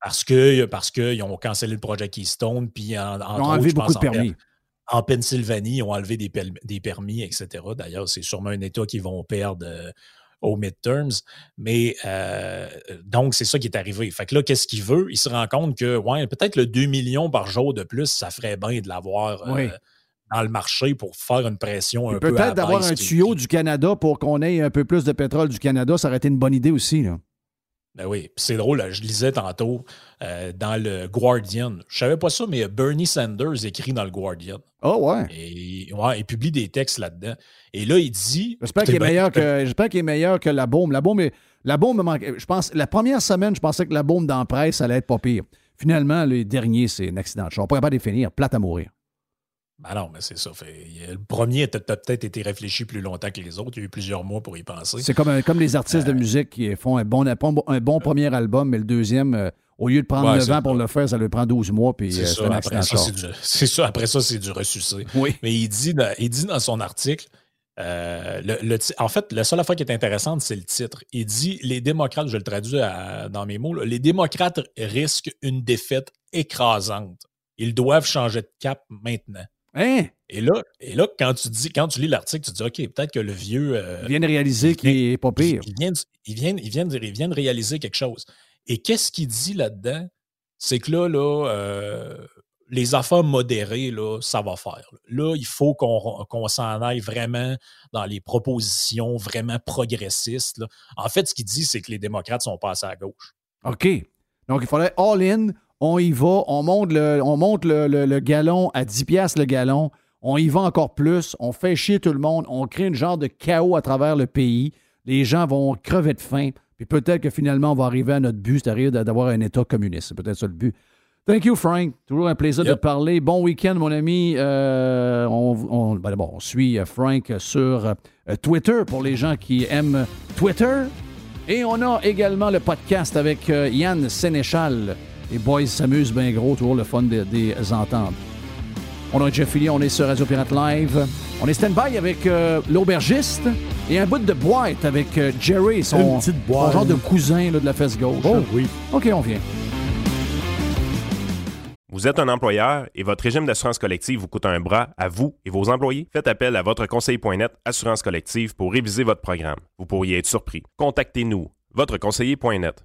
Parce qu'ils parce que ont cancellé le projet Keystone, puis en, en Ils ont enlevé beaucoup de permis. En, Pennsylvanie, ils ont enlevé des, des permis, etc. D'ailleurs, c'est sûrement un État qui vont perdre euh, aux midterms. Mais euh, donc, c'est ça qui est arrivé. Fait que là, qu'est-ce qu'il veut? Il se rend compte que, ouais, peut-être le 2 millions par jour de plus, ça ferait bien de l'avoir euh, dans le marché pour faire une pression un peu Peut-être d'avoir un tuyau du Canada pour qu'on ait un peu plus de pétrole du Canada, ça aurait été une bonne idée aussi. Là. Ben oui, c'est drôle, je lisais tantôt euh, dans le Guardian. Je savais pas ça, mais Bernie Sanders écrit dans le Guardian. Oh ouais. Et ouais, il publie des textes là-dedans. Et là, il dit. J'espère qu'il est, meilleur que, j'espère qu'il est meilleur que la bombe. La bombe, est, la bombe me manquait. Je pense, la première semaine, je pensais que la bombe dans la presse allait être pas pire. Finalement, le dernier, c'est un accident de char. Pas capable de finir, plate à mourir. Ben non, mais c'est ça. le premier a peut-être été réfléchi plus longtemps que les autres. Il y a eu plusieurs mois pour y penser. C'est comme, comme les artistes de euh, musique qui font un bon, un bon premier album, mais le deuxième, euh, au lieu de prendre 9 ans pour le faire, ça lui prend 12 mois. Puis c'est euh, ça, après ça, c'est ça. Après ça, c'est du ressuscité. Oui. Mais il dit, dans, il dit dans son article, le, en fait, la seule affaire qui est intéressante, c'est le titre. Il dit les démocrates, je le traduis dans mes mots, les démocrates risquent une défaite écrasante. Ils doivent changer de cap maintenant. Hein? Et là, et là, quand tu dis, quand tu lis l'article, tu dis OK, peut-être que le vieux. Euh, il vient de réaliser qu'il est pas pire. Il vient, il, vient, il, vient de, il vient de réaliser quelque chose. Et qu'est-ce qu'il dit là-dedans? C'est que là, là, euh, les affaires modérées, là, ça va faire. Là, il faut qu'on s'en aille vraiment dans les propositions vraiment progressistes. En fait, ce qu'il dit, c'est que les démocrates sont passés à gauche. OK. Donc, il faudrait all-in, on y va, on monte le, on monte le, galon à 10 piastres le galon, on y va encore plus, on fait chier tout le monde, on crée une genre de chaos à travers le pays, les gens vont crever de faim, puis peut-être que finalement on va arriver à notre but, c'est-à-dire d'avoir un État communiste. C'est peut-être ça le but. Thank you, Frank. Toujours un plaisir de parler. Bon week-end, mon ami. Euh, on, ben on, suit euh, Frank sur euh, Twitter pour les gens qui aiment Twitter. Et on a également le podcast avec Yann Sénéchal. Les boys s'amusent bien gros, toujours le fun des, des entendre. On a déjà fini, on est sur Radio Pirate Live. On est stand-by avec euh, l'aubergiste et un bout de boîte avec euh, Jerry, son, genre de cousin de la fesse gauche. Oh oui. OK, on vient. Vous êtes un employeur et votre régime d'assurance collective vous coûte un bras à vous et vos employés? Faites appel à votre conseiller.net Assurance collective pour réviser votre programme. Vous pourriez être surpris. Contactez-nous, votreconseiller.net.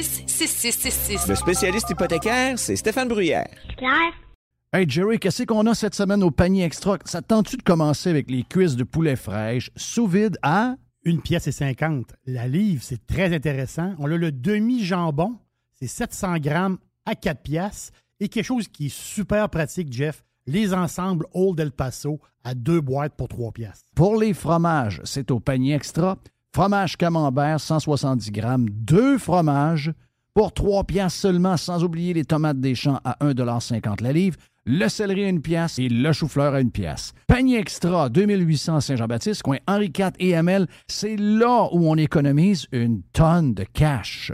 le spécialiste hypothécaire, c'est Stéphane Bruyère. Hey Jerry, qu'est-ce qu'on a cette semaine au panier extra? Ça tente-tu de commencer avec les cuisses de poulet fraîche sous vide à... Une pièce et 50. La livre, c'est très intéressant. On a le demi-jambon, c'est 700 grammes à 4 pièces. Et quelque chose qui est super pratique, Jeff, les ensembles Old El Paso à deux boîtes pour 3 pièces. Pour les fromages, c'est au panier extra. Fromage camembert, 170 grammes. Deux fromages pour 3 piastres seulement, sans oublier les tomates des champs à 1,50 la livre, le céleri à une pièce et le chou-fleur à une pièce. Panier extra, 2800 Saint-Jean-Baptiste, coin Henri IV et Hamel, c'est là où on économise une tonne de cash.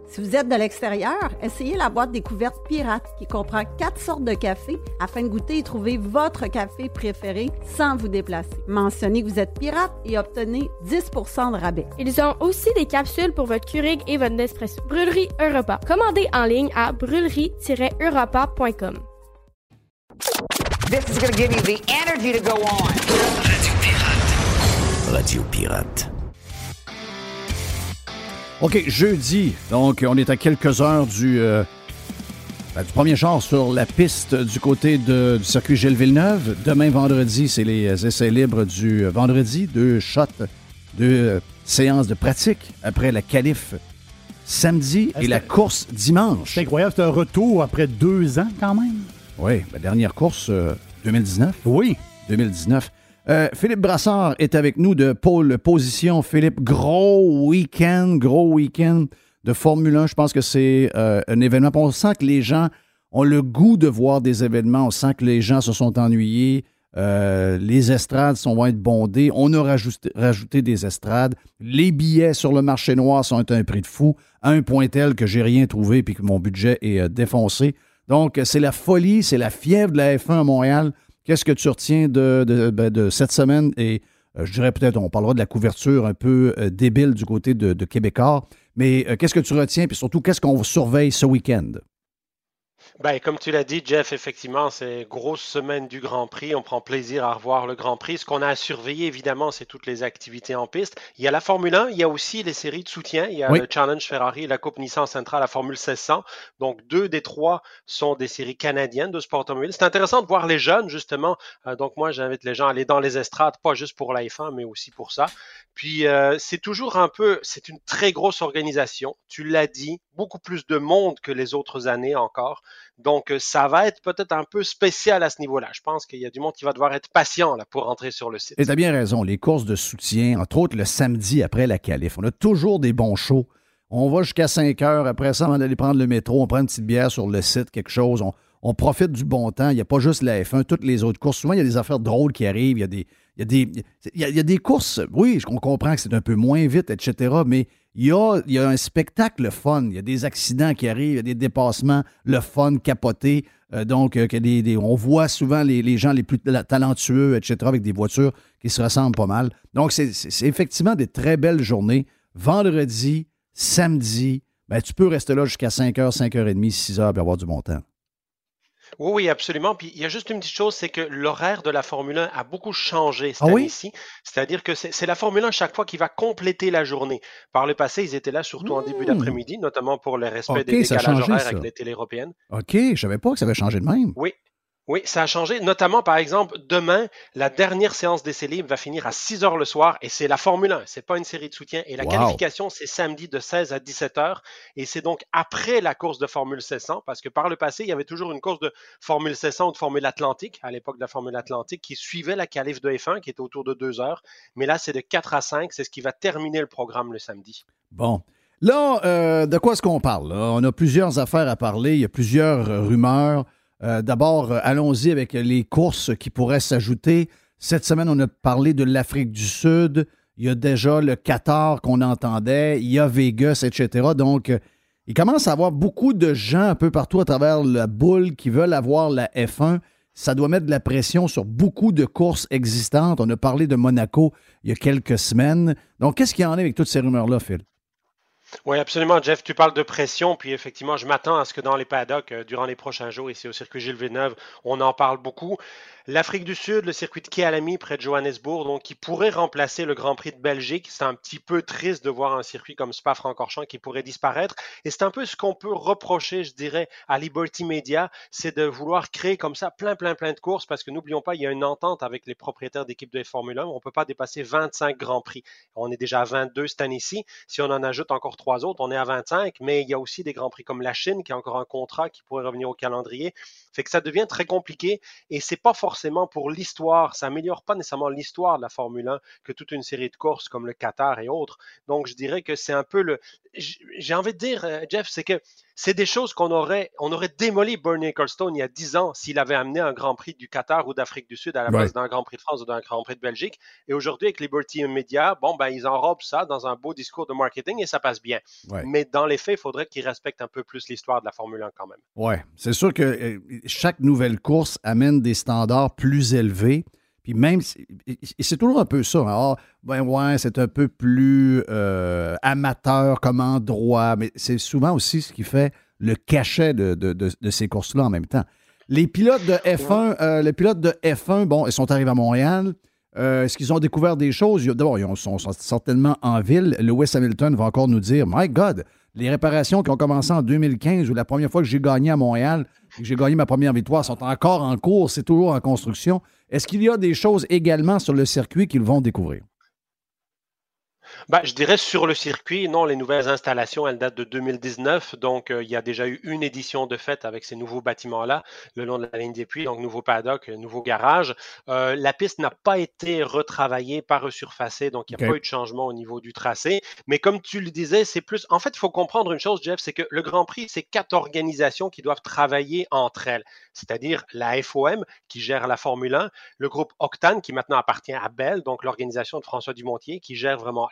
Si vous êtes de l'extérieur, essayez la boîte découverte pirate qui comprend quatre sortes de café afin de goûter et trouver votre café préféré sans vous déplacer. Mentionnez que vous êtes pirate et obtenez 10% de rabais. Ils ont aussi des capsules pour votre Keurig et votre Nespresso. Brûlerie Europa. Commandez en ligne à brûlerie-europa.com. This is going to give you the energy to go on. Radio Pirate. Radio Pirate. OK, jeudi. Donc, on est à quelques heures du, euh, ben, du premier char sur la piste du côté du circuit Gilles Villeneuve. Demain, vendredi, c'est les essais libres du vendredi. Deux shots, deux euh, séances de pratique après la qualif samedi et la course dimanche. C'est incroyable, c'est un retour après deux ans quand même? Oui, la dernière course, 2019. Euh, oui. 2019. Euh, Philippe Brassard est avec nous de Pôle Position. Philippe, gros week-end, gros week-end de Formule 1. Je pense que c'est euh, un événement. On sent que les gens ont le goût de voir des événements. On sent que les gens se sont ennuyés. Euh, les estrades sont, vont être bondées. On a rajouté, des estrades. Les billets sur le marché noir sont à un prix de fou, un point tel que j'ai rien trouvé puis que mon budget est défoncé. Donc, c'est la folie, c'est la fièvre de la F1 à Montréal. Qu'est-ce que tu retiens de, ben, cette semaine? Et euh, je dirais peut-être, on parlera de la couverture un peu débile du côté de, Québécois. Mais qu'est-ce que tu retiens? Puis surtout, qu'est-ce qu'on surveille ce week-end? Ben, comme tu l'as dit, Jeff, effectivement, c'est grosse semaine du Grand Prix. On prend plaisir à revoir le Grand Prix. Ce qu'on a à surveiller, évidemment, c'est toutes les activités en piste. Il y a la Formule 1, il y a aussi les séries de soutien. Il y a le Challenge Ferrari la Coupe Nissan Central, la Formule 1600. Donc, deux des trois sont des séries canadiennes de sport automobile. C'est intéressant de voir les jeunes, justement. Euh, donc, moi, j'invite les gens à aller dans les estrades, pas juste pour la F1, mais aussi pour ça. Puis, euh, c'est toujours un peu, c'est une très grosse organisation. Tu l'as dit, beaucoup plus de monde que les autres années encore. Donc, euh, ça va être peut-être un peu spécial à ce niveau-là. Je pense qu'il y a du monde qui va devoir être patient là, pour entrer sur le site. Et tu as bien raison. Les courses de soutien, entre autres le samedi après la qualif, on a toujours des bons shows. On va jusqu'à 5 heures. Après ça, on va aller prendre le métro, on prend une petite bière sur le site, quelque chose. On, profite du bon temps. Il n'y a pas juste la F1, toutes les autres courses. Souvent, il y a des affaires drôles qui arrivent. Il y a des, il y a des, il y a des courses, oui, on comprend que c'est un peu moins vite, etc., mais il y, a, un spectacle fun. Il y a des accidents qui arrivent, il y a des dépassements, le fun, capoté. Euh, donc, euh, on voit souvent les, gens les plus talentueux, etc., avec des voitures qui se ressemblent pas mal. Donc, c'est effectivement des très belles journées. Vendredi, samedi, ben, tu peux rester là jusqu'à 5h, 5h30, 6h et avoir du bon temps. Oui, oui, absolument. Puis il y a juste une petite chose, c'est que l'horaire de la Formule 1 a beaucoup changé cette ah année-ci. C'est-à-dire que c'est la Formule 1 chaque fois qui va compléter la journée. Par le passé, ils étaient là surtout en début mmh. d'après-midi, notamment pour le respect des décalages horaires avec les télé européennes. OK, je savais pas que ça avait changé de même. Oui, oui, ça a changé. Notamment, par exemple, demain, la dernière séance d'essai libre va finir à 6 heures le soir et c'est la Formule 1. C'est pas une série de soutien. Et la qualification, c'est samedi de 16 à 17 heures. Et c'est donc après la course de Formule 1600 parce que par le passé, il y avait toujours une course de Formule 1600 ou de Formule Atlantique à l'époque de la Formule Atlantique qui suivait la qualif de F1 qui était autour de 2 heures. Mais là, c'est de 4 à 5. C'est ce qui va terminer le programme le samedi. Bon. Là, euh, de quoi est-ce qu'on parle? On a plusieurs affaires à parler. Il y a plusieurs euh, rumeurs. Euh, d'abord, euh, allons-y avec les courses qui pourraient s'ajouter. Cette semaine, on a parlé de l'Afrique du Sud. Il y a déjà le Qatar qu'on entendait. Il y a Vegas, etc. Donc, euh, il commence à avoir beaucoup de gens un peu partout à travers la boule qui veulent avoir la F1. Ça doit mettre de la pression sur beaucoup de courses existantes. On a parlé de Monaco il y a quelques semaines. Donc, qu'est-ce qu'il y en a avec toutes ces rumeurs-là, Phil? Oui, absolument, Jeff. Tu parles de pression, puis effectivement, je m'attends à ce que dans les paddocks, euh, durant les prochains jours, ici au circuit Gilles Villeneuve, on en parle beaucoup. L'Afrique du Sud, le circuit de Kialami près de Johannesburg, donc qui pourrait remplacer le Grand Prix de Belgique. C'est un petit peu triste de voir un circuit comme Spa-Francorchamps qui pourrait disparaître. Et c'est un peu ce qu'on peut reprocher, je dirais, à Liberty Media, c'est de vouloir créer comme ça plein, plein, plein de courses parce que n'oublions pas, il y a une entente avec les propriétaires d'équipes de Formule 1. On ne peut pas dépasser 25 Grands Prix. On est déjà à 22 cette année-ci. Si on en ajoute encore trois autres, on est à 25. Mais il y a aussi des Grands Prix comme la Chine qui a encore un contrat qui pourrait revenir au calendrier. Fait que ça devient très compliqué et c'est pas forcément pour l'histoire, ça améliore pas nécessairement l'histoire de la Formule 1 que toute une série de courses comme le Qatar et autres. Donc je dirais que c'est un peu le j'ai envie de dire euh, Jeff, c'est que c'est des choses qu'on aurait, on aurait démoli Bernie Ecclestone il y a 10 ans s'il avait amené un Grand Prix du Qatar ou d'Afrique du Sud à la place d'un Grand Prix de France ou d'un Grand Prix de Belgique. Et aujourd'hui, avec Liberty Media, bon, ben, ils enrobent ça dans un beau discours de marketing et ça passe bien. Mais dans les faits, il faudrait qu'ils respectent un peu plus l'histoire de la Formule 1 quand même. Oui, c'est sûr que euh, chaque nouvelle course amène des standards plus. Puis même, c'est toujours un peu ça. Hein. Ah, ben ouais, c'est un peu plus euh, amateur comme endroit, mais c'est souvent aussi ce qui fait le cachet de, ces courses-là en même temps. Les pilotes de F1, euh, les pilotes de F1, bon, ils sont arrivés à Montréal. Euh, est-ce qu'ils ont découvert des choses? D'abord, ils sont, certainement en ville. Lewis Hamilton va encore nous dire My God, les réparations qui ont commencé en 2015 ou la première fois que j'ai gagné à Montréal, que j'ai gagné ma première victoire, sont encore en cours, c'est toujours en construction. Est-ce qu'il y a des choses également sur le circuit qu'ils vont découvrir? Bah, je dirais sur le circuit, non, les nouvelles installations, elles datent de 2019, donc euh, il y a déjà eu une édition de fête avec ces nouveaux bâtiments-là, le long de la ligne des puits, donc nouveau paddock, euh, nouveau garage. Euh, la piste n'a pas été retravaillée, pas resurfacée, donc il n'y a pas eu de changement au niveau du tracé. Mais comme tu le disais, c'est plus. En fait, il faut comprendre une chose, Jeff, c'est que le Grand Prix, c'est quatre organisations qui doivent travailler entre elles, c'est-à-dire la FOM qui gère la Formule 1, le groupe Octane qui maintenant appartient à Bell, donc l'organisation de François Dumontier qui gère vraiment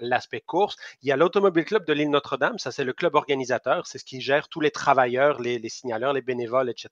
course. Il y a l'Automobile Club de l'île Notre-Dame, ça c'est le club organisateur, c'est ce qui gère tous les travailleurs, les, les signaleurs, les bénévoles, etc.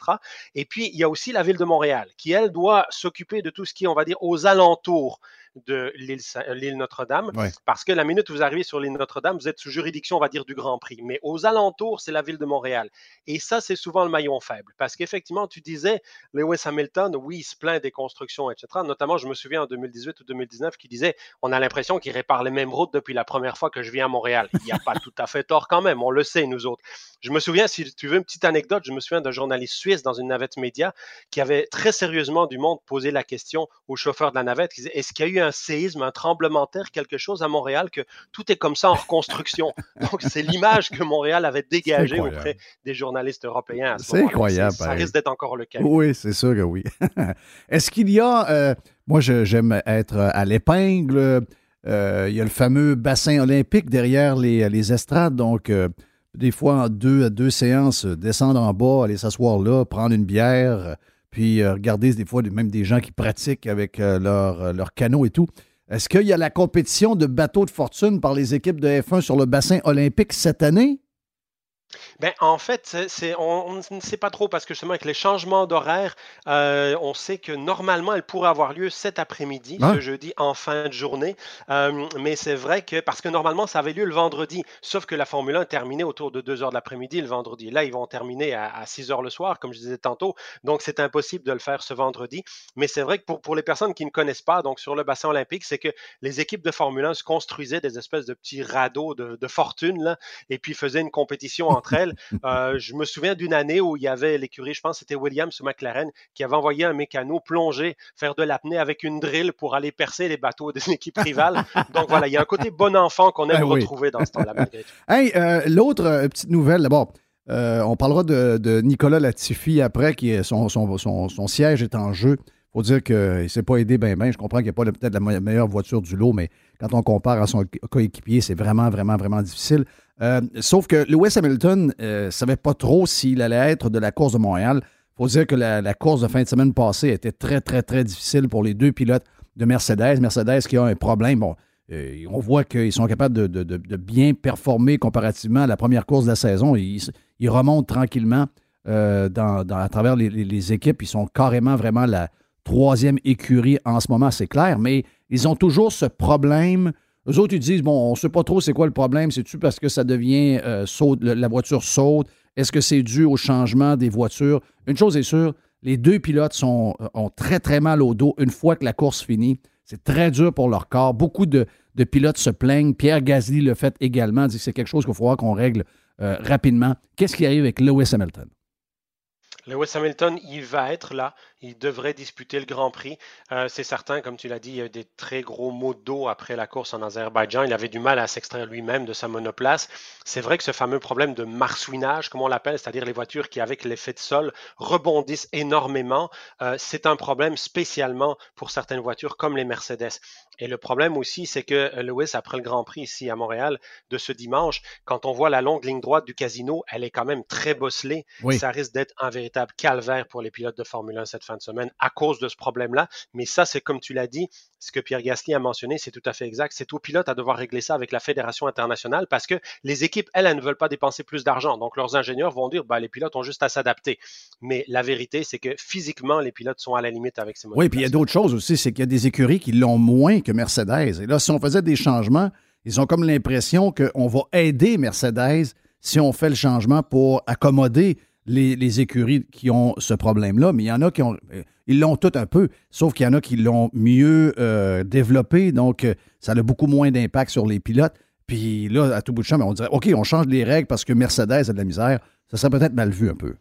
Et puis il y a aussi la ville de Montréal qui, elle, doit s'occuper de tout ce qui on va dire, aux alentours de l'île euh, Notre-Dame, Ouais. parce que la minute où vous arrivez sur l'île Notre-Dame, vous êtes sous juridiction, on va dire, du Grand Prix. Mais aux alentours, c'est la ville de Montréal. Et ça, c'est souvent le maillon faible. Parce qu'effectivement, tu disais, Lewis Hamilton, oui, il se plaint des constructions, etc. Notamment, je me souviens en 2018 ou 2019 qui disait, on a l'impression qu'il répare les mêmes routes depuis la première fois que je viens à Montréal. Il n'y a pas tout à fait tort quand même, on le sait, nous autres. Je me souviens, si tu veux une petite anecdote, je me souviens d'un journaliste suisse dans une navette média qui avait très sérieusement du monde posé la question au chauffeur de la navette, qui disait, est-ce qu'il y a eu un séisme, un tremblement de terre, quelque chose à Montréal, que tout est comme ça en reconstruction. Donc, c'est l'image que Montréal avait dégagée auprès des journalistes européens. à ce C'est incroyable, Ça risque d'être encore le cas. Oui, c'est sûr que oui. Est-ce qu'il y a, euh, moi j'aime être à l'épingle, euh, il y a le fameux bassin olympique derrière les, les estrades, donc euh, des fois en deux, à deux séances, descendre en bas, aller s'asseoir là, prendre une bière, puis euh, regarder des fois même des gens qui pratiquent avec euh, leur, euh, et tout. Est-ce qu'il y a la compétition de bateaux de fortune par les équipes de F1 sur le bassin olympique cette année? Ben, en fait, c'est- on, on ne sait pas trop parce que justement, avec les changements d'horaire, euh, on sait que normalement, elle pourrait avoir lieu cet après-midi, ce jeudi, en fin de journée. Euh, mais c'est vrai que, parce que normalement, ça avait lieu le vendredi, sauf que la Formule 1 terminait autour de 2 heures de l'après-midi le vendredi. Là, ils vont terminer à, à 6 heures le soir, comme je disais tantôt. Donc, c'est impossible de le faire ce vendredi. Mais c'est vrai que pour, pour les personnes qui ne connaissent pas, donc sur le bassin olympique, c'est que les équipes de Formule 1 se construisaient des espèces de petits radeaux de, de fortune, là, et puis faisaient une compétition entre elles. Euh, je me souviens d'une année où il y avait l'écurie, je pense que c'était Williams ou McLaren, qui avait envoyé un mécano plonger, faire de l'apnée avec une drill pour aller percer les bateaux des équipes rivales. Donc voilà, il y a un côté bon enfant qu'on aime oui. retrouver dans ce temps-là. Hey, euh, l'autre euh, petite nouvelle, d'abord, on parlera de, de Nicolas Latifi après, qui est son, son, son- son siège est en jeu. Faut dire qu'il ne s'est pas aidé bien, bien. Je comprends qu'il n'y a pas peut-être la me- meilleure voiture du lot, mais quand on compare à son co- coéquipier, c'est vraiment, vraiment, vraiment difficile. Euh, sauf que Lewis Hamilton ne savait pas trop s'il allait être de la course de Montréal. Il faut dire que la, course de fin de semaine passée était très, très, très difficile pour les deux pilotes de Mercedes. Mercedes qui a un problème. Bon, euh, on voit qu'ils sont capables de, bien performer comparativement à la première course de la saison. Ils, remontent tranquillement euh, à travers les- les équipes. Ils sont carrément vraiment la troisième écurie en ce moment, c'est clair, mais ils ont toujours ce problème. Eux autres, ils disent, bon, on ne sait pas trop c'est quoi le problème. C'est-tu parce que ça devient euh, saute, la voiture saute? Est-ce que c'est dû au changement des voitures? Une chose est sûre, les deux pilotes sont, euh, ont très, très mal au dos une fois que la course finit. C'est très dur pour leur corps. Beaucoup de, de pilotes se plaignent. Pierre Gasly le fait également, dit que c'est quelque chose qu'il faut qu'on règle euh, rapidement. Qu'est-ce qui arrive avec Lewis Hamilton? Lewis Hamilton, il va être là. Il devrait disputer le Grand Prix. Euh, c'est certain, comme tu l'as dit, il y a eu des très gros maux d'eau après la course en Azerbaïdjan. Il avait du mal à s'extraire lui-même de sa monoplace. C'est vrai que ce fameux problème de marsouinage, comme on l'appelle, c'est-à-dire les voitures qui, avec l'effet de sol, rebondissent énormément, euh, c'est un problème spécialement pour certaines voitures comme les Mercedes. Et le problème aussi, c'est que euh, Lewis, après le Grand Prix ici à Montréal de ce dimanche, quand on voit la longue ligne droite du casino, elle est quand même très bosselée. Oui. Ça risque d'être un véritable calvaire pour les pilotes de Formule 1 cette fin de semaine à cause de ce problème-là. Mais ça, c'est comme tu l'as dit, ce que Pierre Gasly a mentionné, c'est tout à fait exact. C'est aux pilotes à devoir régler ça avec la Fédération internationale parce que les équipes, elles, elles ne veulent pas dépenser plus d'argent. Donc, leurs ingénieurs vont dire, bah, les pilotes ont juste à s'adapter. Mais la vérité, c'est que physiquement, les pilotes sont à la limite avec ces Oui, puis il y a d'autres choses aussi, c'est qu'il y a des écuries qui l'ont moins que Mercedes. Et là, si on faisait des changements, ils ont comme l'impression qu'on va aider Mercedes si on fait le changement pour accommoder les, écuries qui ont ce problème-là. Mais il y en a qui ont. euh, Ils l'ont tout un peu, sauf qu'il y en a qui l'ont mieux euh, développé. Donc, euh, ça a beaucoup moins d'impact sur les pilotes. Puis là, à tout bout de champ, on dirait OK, on change les règles parce que Mercedes a de la misère. Ça serait peut-être mal vu un peu.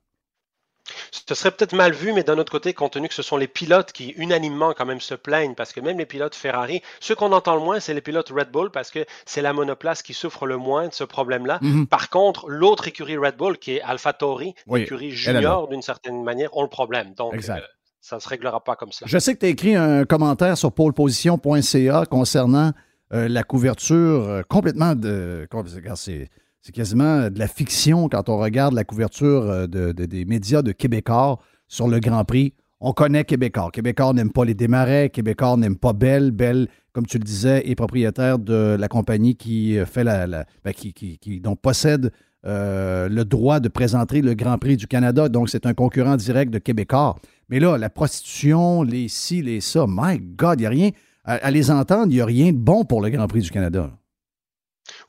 Ce serait peut-être mal vu, mais d'un autre côté, compte tenu que ce sont les pilotes qui unanimement quand même se plaignent, parce que même les pilotes Ferrari, ceux qu'on entend le moins, c'est les pilotes Red Bull, parce que c'est la monoplace qui souffre le moins de ce problème-là. Mhm. Par contre, l'autre écurie Red Bull, qui est AlphaTauri, Oui, elle junior, d'une certaine manière, ont le problème. Donc, Exact. euh, ça ne se réglera pas comme ça. Je sais que tu as écrit un commentaire sur poleposition.ca concernant euh, la couverture euh, complètement de. C'est c'est quasiment de la fiction quand on regarde la couverture euh, de- de- des médias de Québécois sur le Grand Prix. On connaît Québécois. Québécois n'aime pas les démarrais. Québécois n'aime pas Belle. Belle, comme tu le disais, est propriétaire de la compagnie qui euh, fait la, la- ben, qui, qui- possède euh, le droit de présenter le Grand Prix du Canada. Donc, c'est un concurrent direct de Québécois. Mais là, la prostitution, les ci, les ça, my God, il n'y a rien. À les entendre, il n'y a rien de bon pour le Grand Prix du Canada.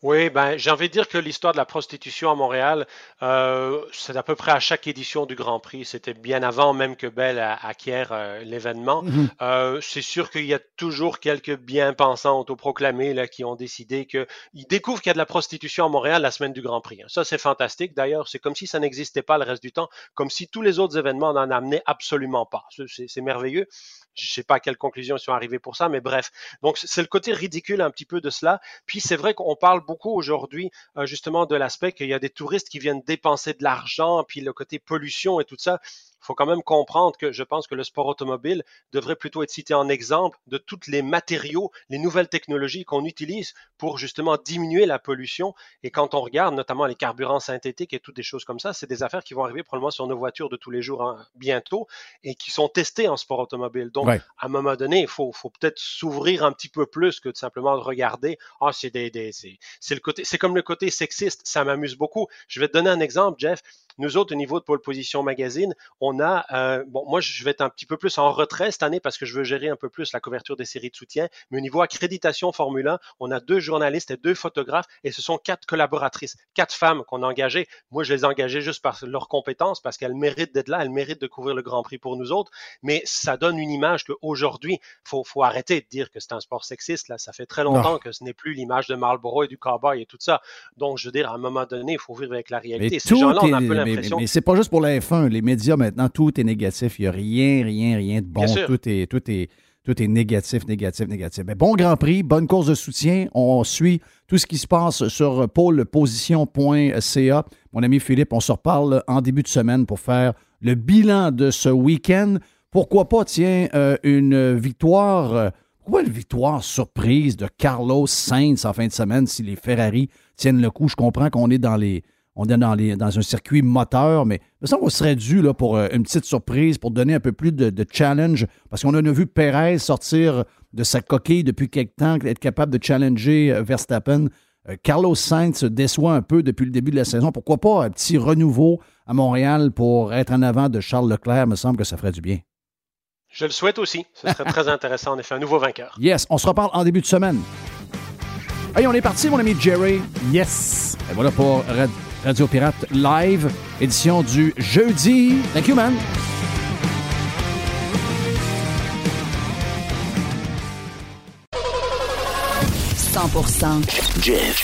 Oui, ben, j'ai envie de dire que l'histoire de la prostitution à Montréal, euh, c'est à peu près à chaque édition du Grand Prix. C'était bien avant même que Bell acquiert euh, l'événement. Mhm. Euh, c'est sûr qu'il y a toujours quelques bien-pensants autoproclamés là, qui ont décidé qu'ils découvrent qu'il y a de la prostitution à Montréal la semaine du Grand Prix. Ça, c'est fantastique. D'ailleurs, c'est comme si ça n'existait pas le reste du temps, comme si tous les autres événements n'en amenaient absolument pas. C'est merveilleux. Je sais pas à quelle conclusion ils sont arrivés pour ça, mais bref. Donc, c'est le côté ridicule un petit peu de cela. Puis, c'est vrai qu'on parle beaucoup aujourd'hui, euh, justement, de l'aspect qu'il y a des touristes qui viennent dépenser de l'argent, puis le côté pollution et tout ça. Il faut quand même comprendre que je pense que le sport automobile devrait plutôt être cité en exemple de tous les matériaux, les nouvelles technologies qu'on utilise pour justement diminuer la pollution. Et quand on regarde notamment les carburants synthétiques et toutes des choses comme ça, c'est des affaires qui vont arriver probablement sur nos voitures de tous les jours hein, bientôt et qui sont testées en sport automobile. Donc, Ouais. à un moment donné, il faut, faut peut-être s'ouvrir un petit peu plus que de simplement de regarder. Ah, c'est des, des- c'est, c'est le côté, c'est comme le côté sexiste. Ça m'amuse beaucoup. Je vais te donner un exemple, Jeff. Nous autres, au niveau de Pole Position Magazine, on a, euh, bon, moi, je vais être un petit peu plus en retrait cette année parce que je veux gérer un peu plus la couverture des séries de soutien. Mais au niveau accréditation Formule 1, on a deux journalistes et deux photographes et ce sont quatre collaboratrices, quatre femmes qu'on a engagées. Moi, je les ai engagées juste par leurs compétences parce qu'elles méritent d'être là, elles méritent de couvrir le Grand Prix pour nous autres. Mais ça donne une image qu'aujourd'hui, faut, faut arrêter de dire que c'est un sport sexiste. Là, ça fait très longtemps Non. que ce n'est plus l'image de Marlboro et du cowboy et tout ça. Donc, je veux dire, à un moment donné, il faut vivre avec la réalité. Mais Ces gens-là, on a un peu l'impression. Mais, c'est pas juste pour la F1. Les médias, maintenant, tout est négatif. Il n'y a rien, rien, rien de bon. Bien sûr. Tout est, tout, est, tout est négatif, négatif, négatif. Mais bon Grand Prix, bonne course de soutien. On suit tout ce qui se passe sur pôleposition.ca. Mon ami Philippe, on se reparle en début de semaine pour faire le bilan de ce week-end. Pourquoi pas, tiens, euh, une victoire. euh, pourquoi une victoire surprise de Carlos Sainz en fin de semaine si les Ferrari tiennent le coup? Je comprends qu'on est dans les. On est dans, les, dans un circuit moteur, mais ça, on serait dû là, pour euh, une petite surprise, pour donner un peu plus de, de challenge, parce qu'on en a vu Perez sortir de sa coquille depuis quelque temps, être capable de challenger euh, Verstappen. Euh, Carlos Sainz se déçoit un peu depuis le début de la saison. Pourquoi pas un petit renouveau à Montréal pour être en avant de Charles Leclerc? me semble que ça ferait du bien. Je le souhaite aussi. Ce serait très intéressant, en effet, un nouveau vainqueur. Yes, on se reparle en début de semaine. Hey, on est parti, mon ami Jerry. Yes. Et voilà pour Ra- Radio Pirate Live, édition du jeudi. Thank you, man. Jeff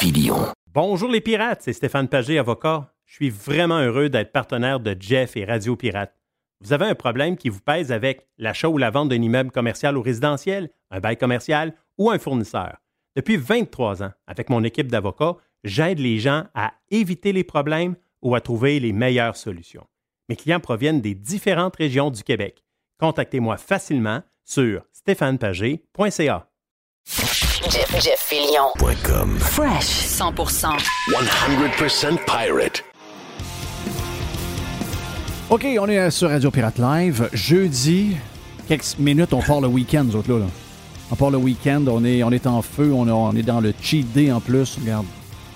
Filion. Bonjour les pirates, c'est Stéphane Pagé, avocat. Je suis vraiment heureux d'être partenaire de Jeff et Radio Pirate. Vous avez un problème qui vous pèse avec l'achat ou la vente d'un immeuble commercial ou résidentiel, un bail commercial ou un fournisseur. Depuis 23 ans, avec mon équipe d'avocats, j'aide les gens à éviter les problèmes ou à trouver les meilleures solutions. Mes clients proviennent des différentes régions du Québec. Contactez-moi facilement sur stéphanepagé.ca. Jeff, Jeff. Fresh 100%. 100% pirate. OK, on est sur Radio Pirate Live. Jeudi, quelques minutes, on part le week-end, nous autres, là. là. On part le week-end, on est, on est en feu, on, a- on est dans le cheat day en plus. Regarde,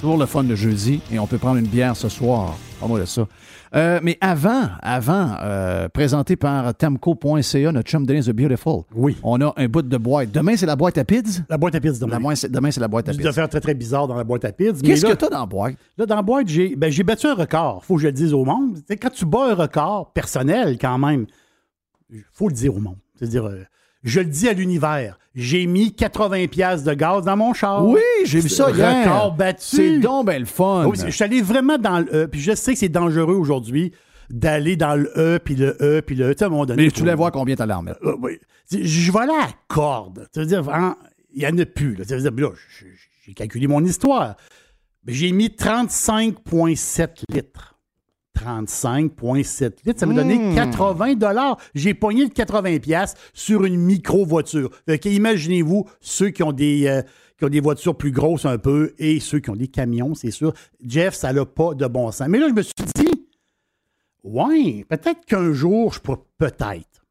toujours le fun le jeudi et on peut prendre une bière ce soir. Pas de ça. Euh, mais avant, avant, euh, présenté par Tamco.ca, notre chum Denise the Beautiful. Oui. On a un bout de boîte. Demain, c'est la boîte à pids? La boîte à pizza demain. La demain, c'est la boîte à pids. faire très, très bizarre dans la boîte à mais Qu'est-ce que t'as dans la boîte? Là, dans la boîte, j'ai ben, battu un record. faut que je le dise au monde. Quand tu bats un record personnel, quand même, faut le dire au monde. C'est-à-dire, euh, je le dis à l'univers. J'ai mis 80 pièces de gaz dans mon char. Oui, j'ai vu ça hier. Record battu. C'est donc ben le fun. Oui, je suis allé vraiment dans le. euh, puis je sais que c'est dangereux aujourd'hui. d'aller dans le E, puis le E, puis le E. Tu sais, à un moment donné. Mais tu voulais voir combien t'allais en remettre. Euh, oui. Je vais aller à la corde. Tu veux dire, il n'y en a plus. Là. Tu veux dire, là, j'ai calculé mon histoire. J'ai mis 35,7 litres. 35,7 litres, ça m'a donné Hmm. 80 dollars. J'ai pogné le 80 pièces sur une micro-voiture. Imaginez-vous ceux qui ont des euh, qui ont des voitures plus grosses un peu et ceux qui ont des camions, c'est sûr. Jeff, ça n'a pas de bon sens. Mais là, je me suis dit, ouais, peut-être qu'un jour, je pourrais, peut-être,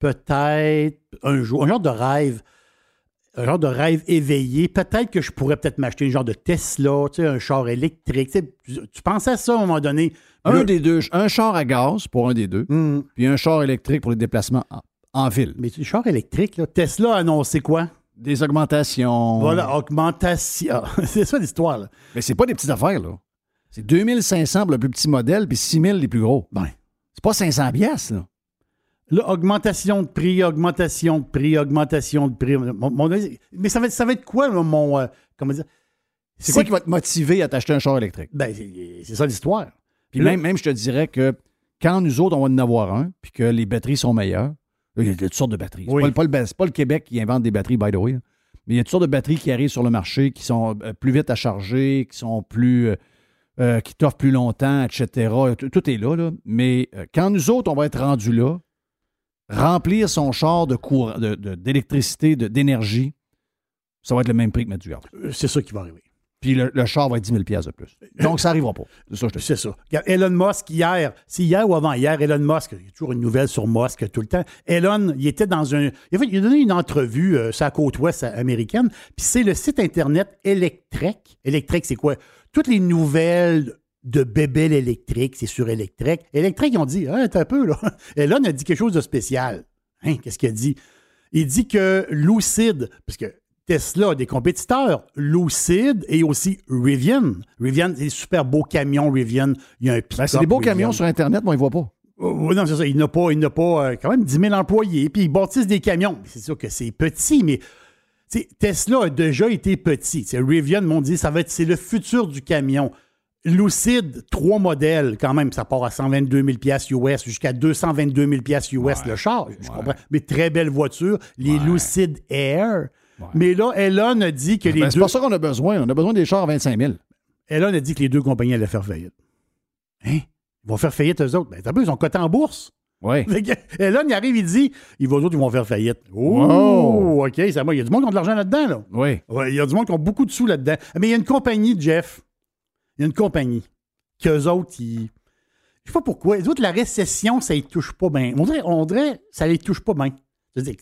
peut-être un jour, un genre de rêve, un genre de rêve éveillé. Peut-être que je pourrais peut-être m'acheter un genre de Tesla, tu sais, un char électrique. Tu, sais, tu- tu pensais à ça à un moment donné. Un des deux, un char à gaz pour un des deux, Hmm. puis un char électrique pour les déplacements en, en ville. Mais le char électrique, là, Tesla a annoncé quoi? Des augmentations. Voilà, augmentation. c'est ça l'histoire, là. Mais c'est pas des petites affaires, là. C'est 2500 pour le plus petit modèle, puis 6000 les plus gros. Ben. C'est pas 500 piastres, là. Là, augmentation de prix, augmentation de prix, augmentation de prix. Mon- mon- mais ça va, être- ça va être quoi, là, mon. euh, comment dire? C'est quoi qui va te motiver à t'acheter un char électrique? Ben, c'est ça l'histoire. Puis même, même, je te dirais que quand nous autres, on va en avoir un, puis que les batteries sont meilleures, il y a toutes sortes de batteries. C'est Oui. pas pas, c'est pas le Québec qui invente des batteries, by the way. là. Mais il y a toutes sortes de batteries qui arrivent sur le marché, qui sont euh, plus vite à charger, qui sont plus. euh, euh, qui t'offrent plus longtemps, etc. Tout, est là, là. Mais euh, quand nous autres, on va être rendus là, remplir son char de d'électricité, d'énergie, ça va être le même prix que mettre du gaz. C'est ça qui va arriver. Puis le, le char va être 10 000 piastres de plus. Donc, ça n'arrivera pas. C'est ça, que je te dis. C'est ça. Regarde, Elon Musk, hier, c'est hier ou avant-hier, Elon Musk, il y a toujours une nouvelle sur Musk tout le temps. Elon, il était dans un. Il a, fait- il a donné une entrevue euh, sur la côte ouest américaine, puis c'est le site Internet Electrek. Electrek, c'est quoi? Toutes les nouvelles de bébelles électriques, c'est sur Electrek. Electrek, ils ont dit, ah, t'as un peu, là. Elon a dit quelque chose de spécial. Hein, qu'est-ce qu'il a dit? Il dit que Lucid, parce que Tesla a des compétiteurs, Lucid et aussi Rivian. Rivian, c'est des super beaux camions, Rivian. Il y a un Ben, c'est des beaux camions sur Internet, mais on ne les voit pas. Oh, non, c'est ça. Il n'a pas, il n'a pas euh, quand même 10 000 employés. Puis ils bâtissent des camions. C'est sûr que c'est petit, mais Tesla a déjà été petit. C'est Rivian m'ont dit ça va être c'est le futur du camion. Lucid, trois modèles quand même, ça part à 122 000 pièces US jusqu'à 222 000 pièces US le char. Je comprends. Mais très belle voiture, les Lucid Air. Mais là, Elon a dit que les Ben, c'est deux. pas ça qu'on a besoin. On a besoin des chars à 25 000. Elon a dit que les deux compagnies allaient faire faillite. Hein? Ils vont faire faillite eux autres. Ben, t'as vu, ils sont cotés en bourse. Oui. Elon, il arrive, il dit, ils vont, autres, ils vont faire faillite. Oh, Wow. OK, ça va. Il y a du monde qui a de l'argent là-dedans, là. Oui. Ouais, il y a du monde qui a beaucoup de sous là-dedans. Mais il y a une compagnie, Jeff. Il y a une compagnie qu'eux autres, ils. Je sais pas pourquoi. Les autres, la récession, ça les touche pas bien. On dirait, on dirait ça les touche pas bien. Je dis,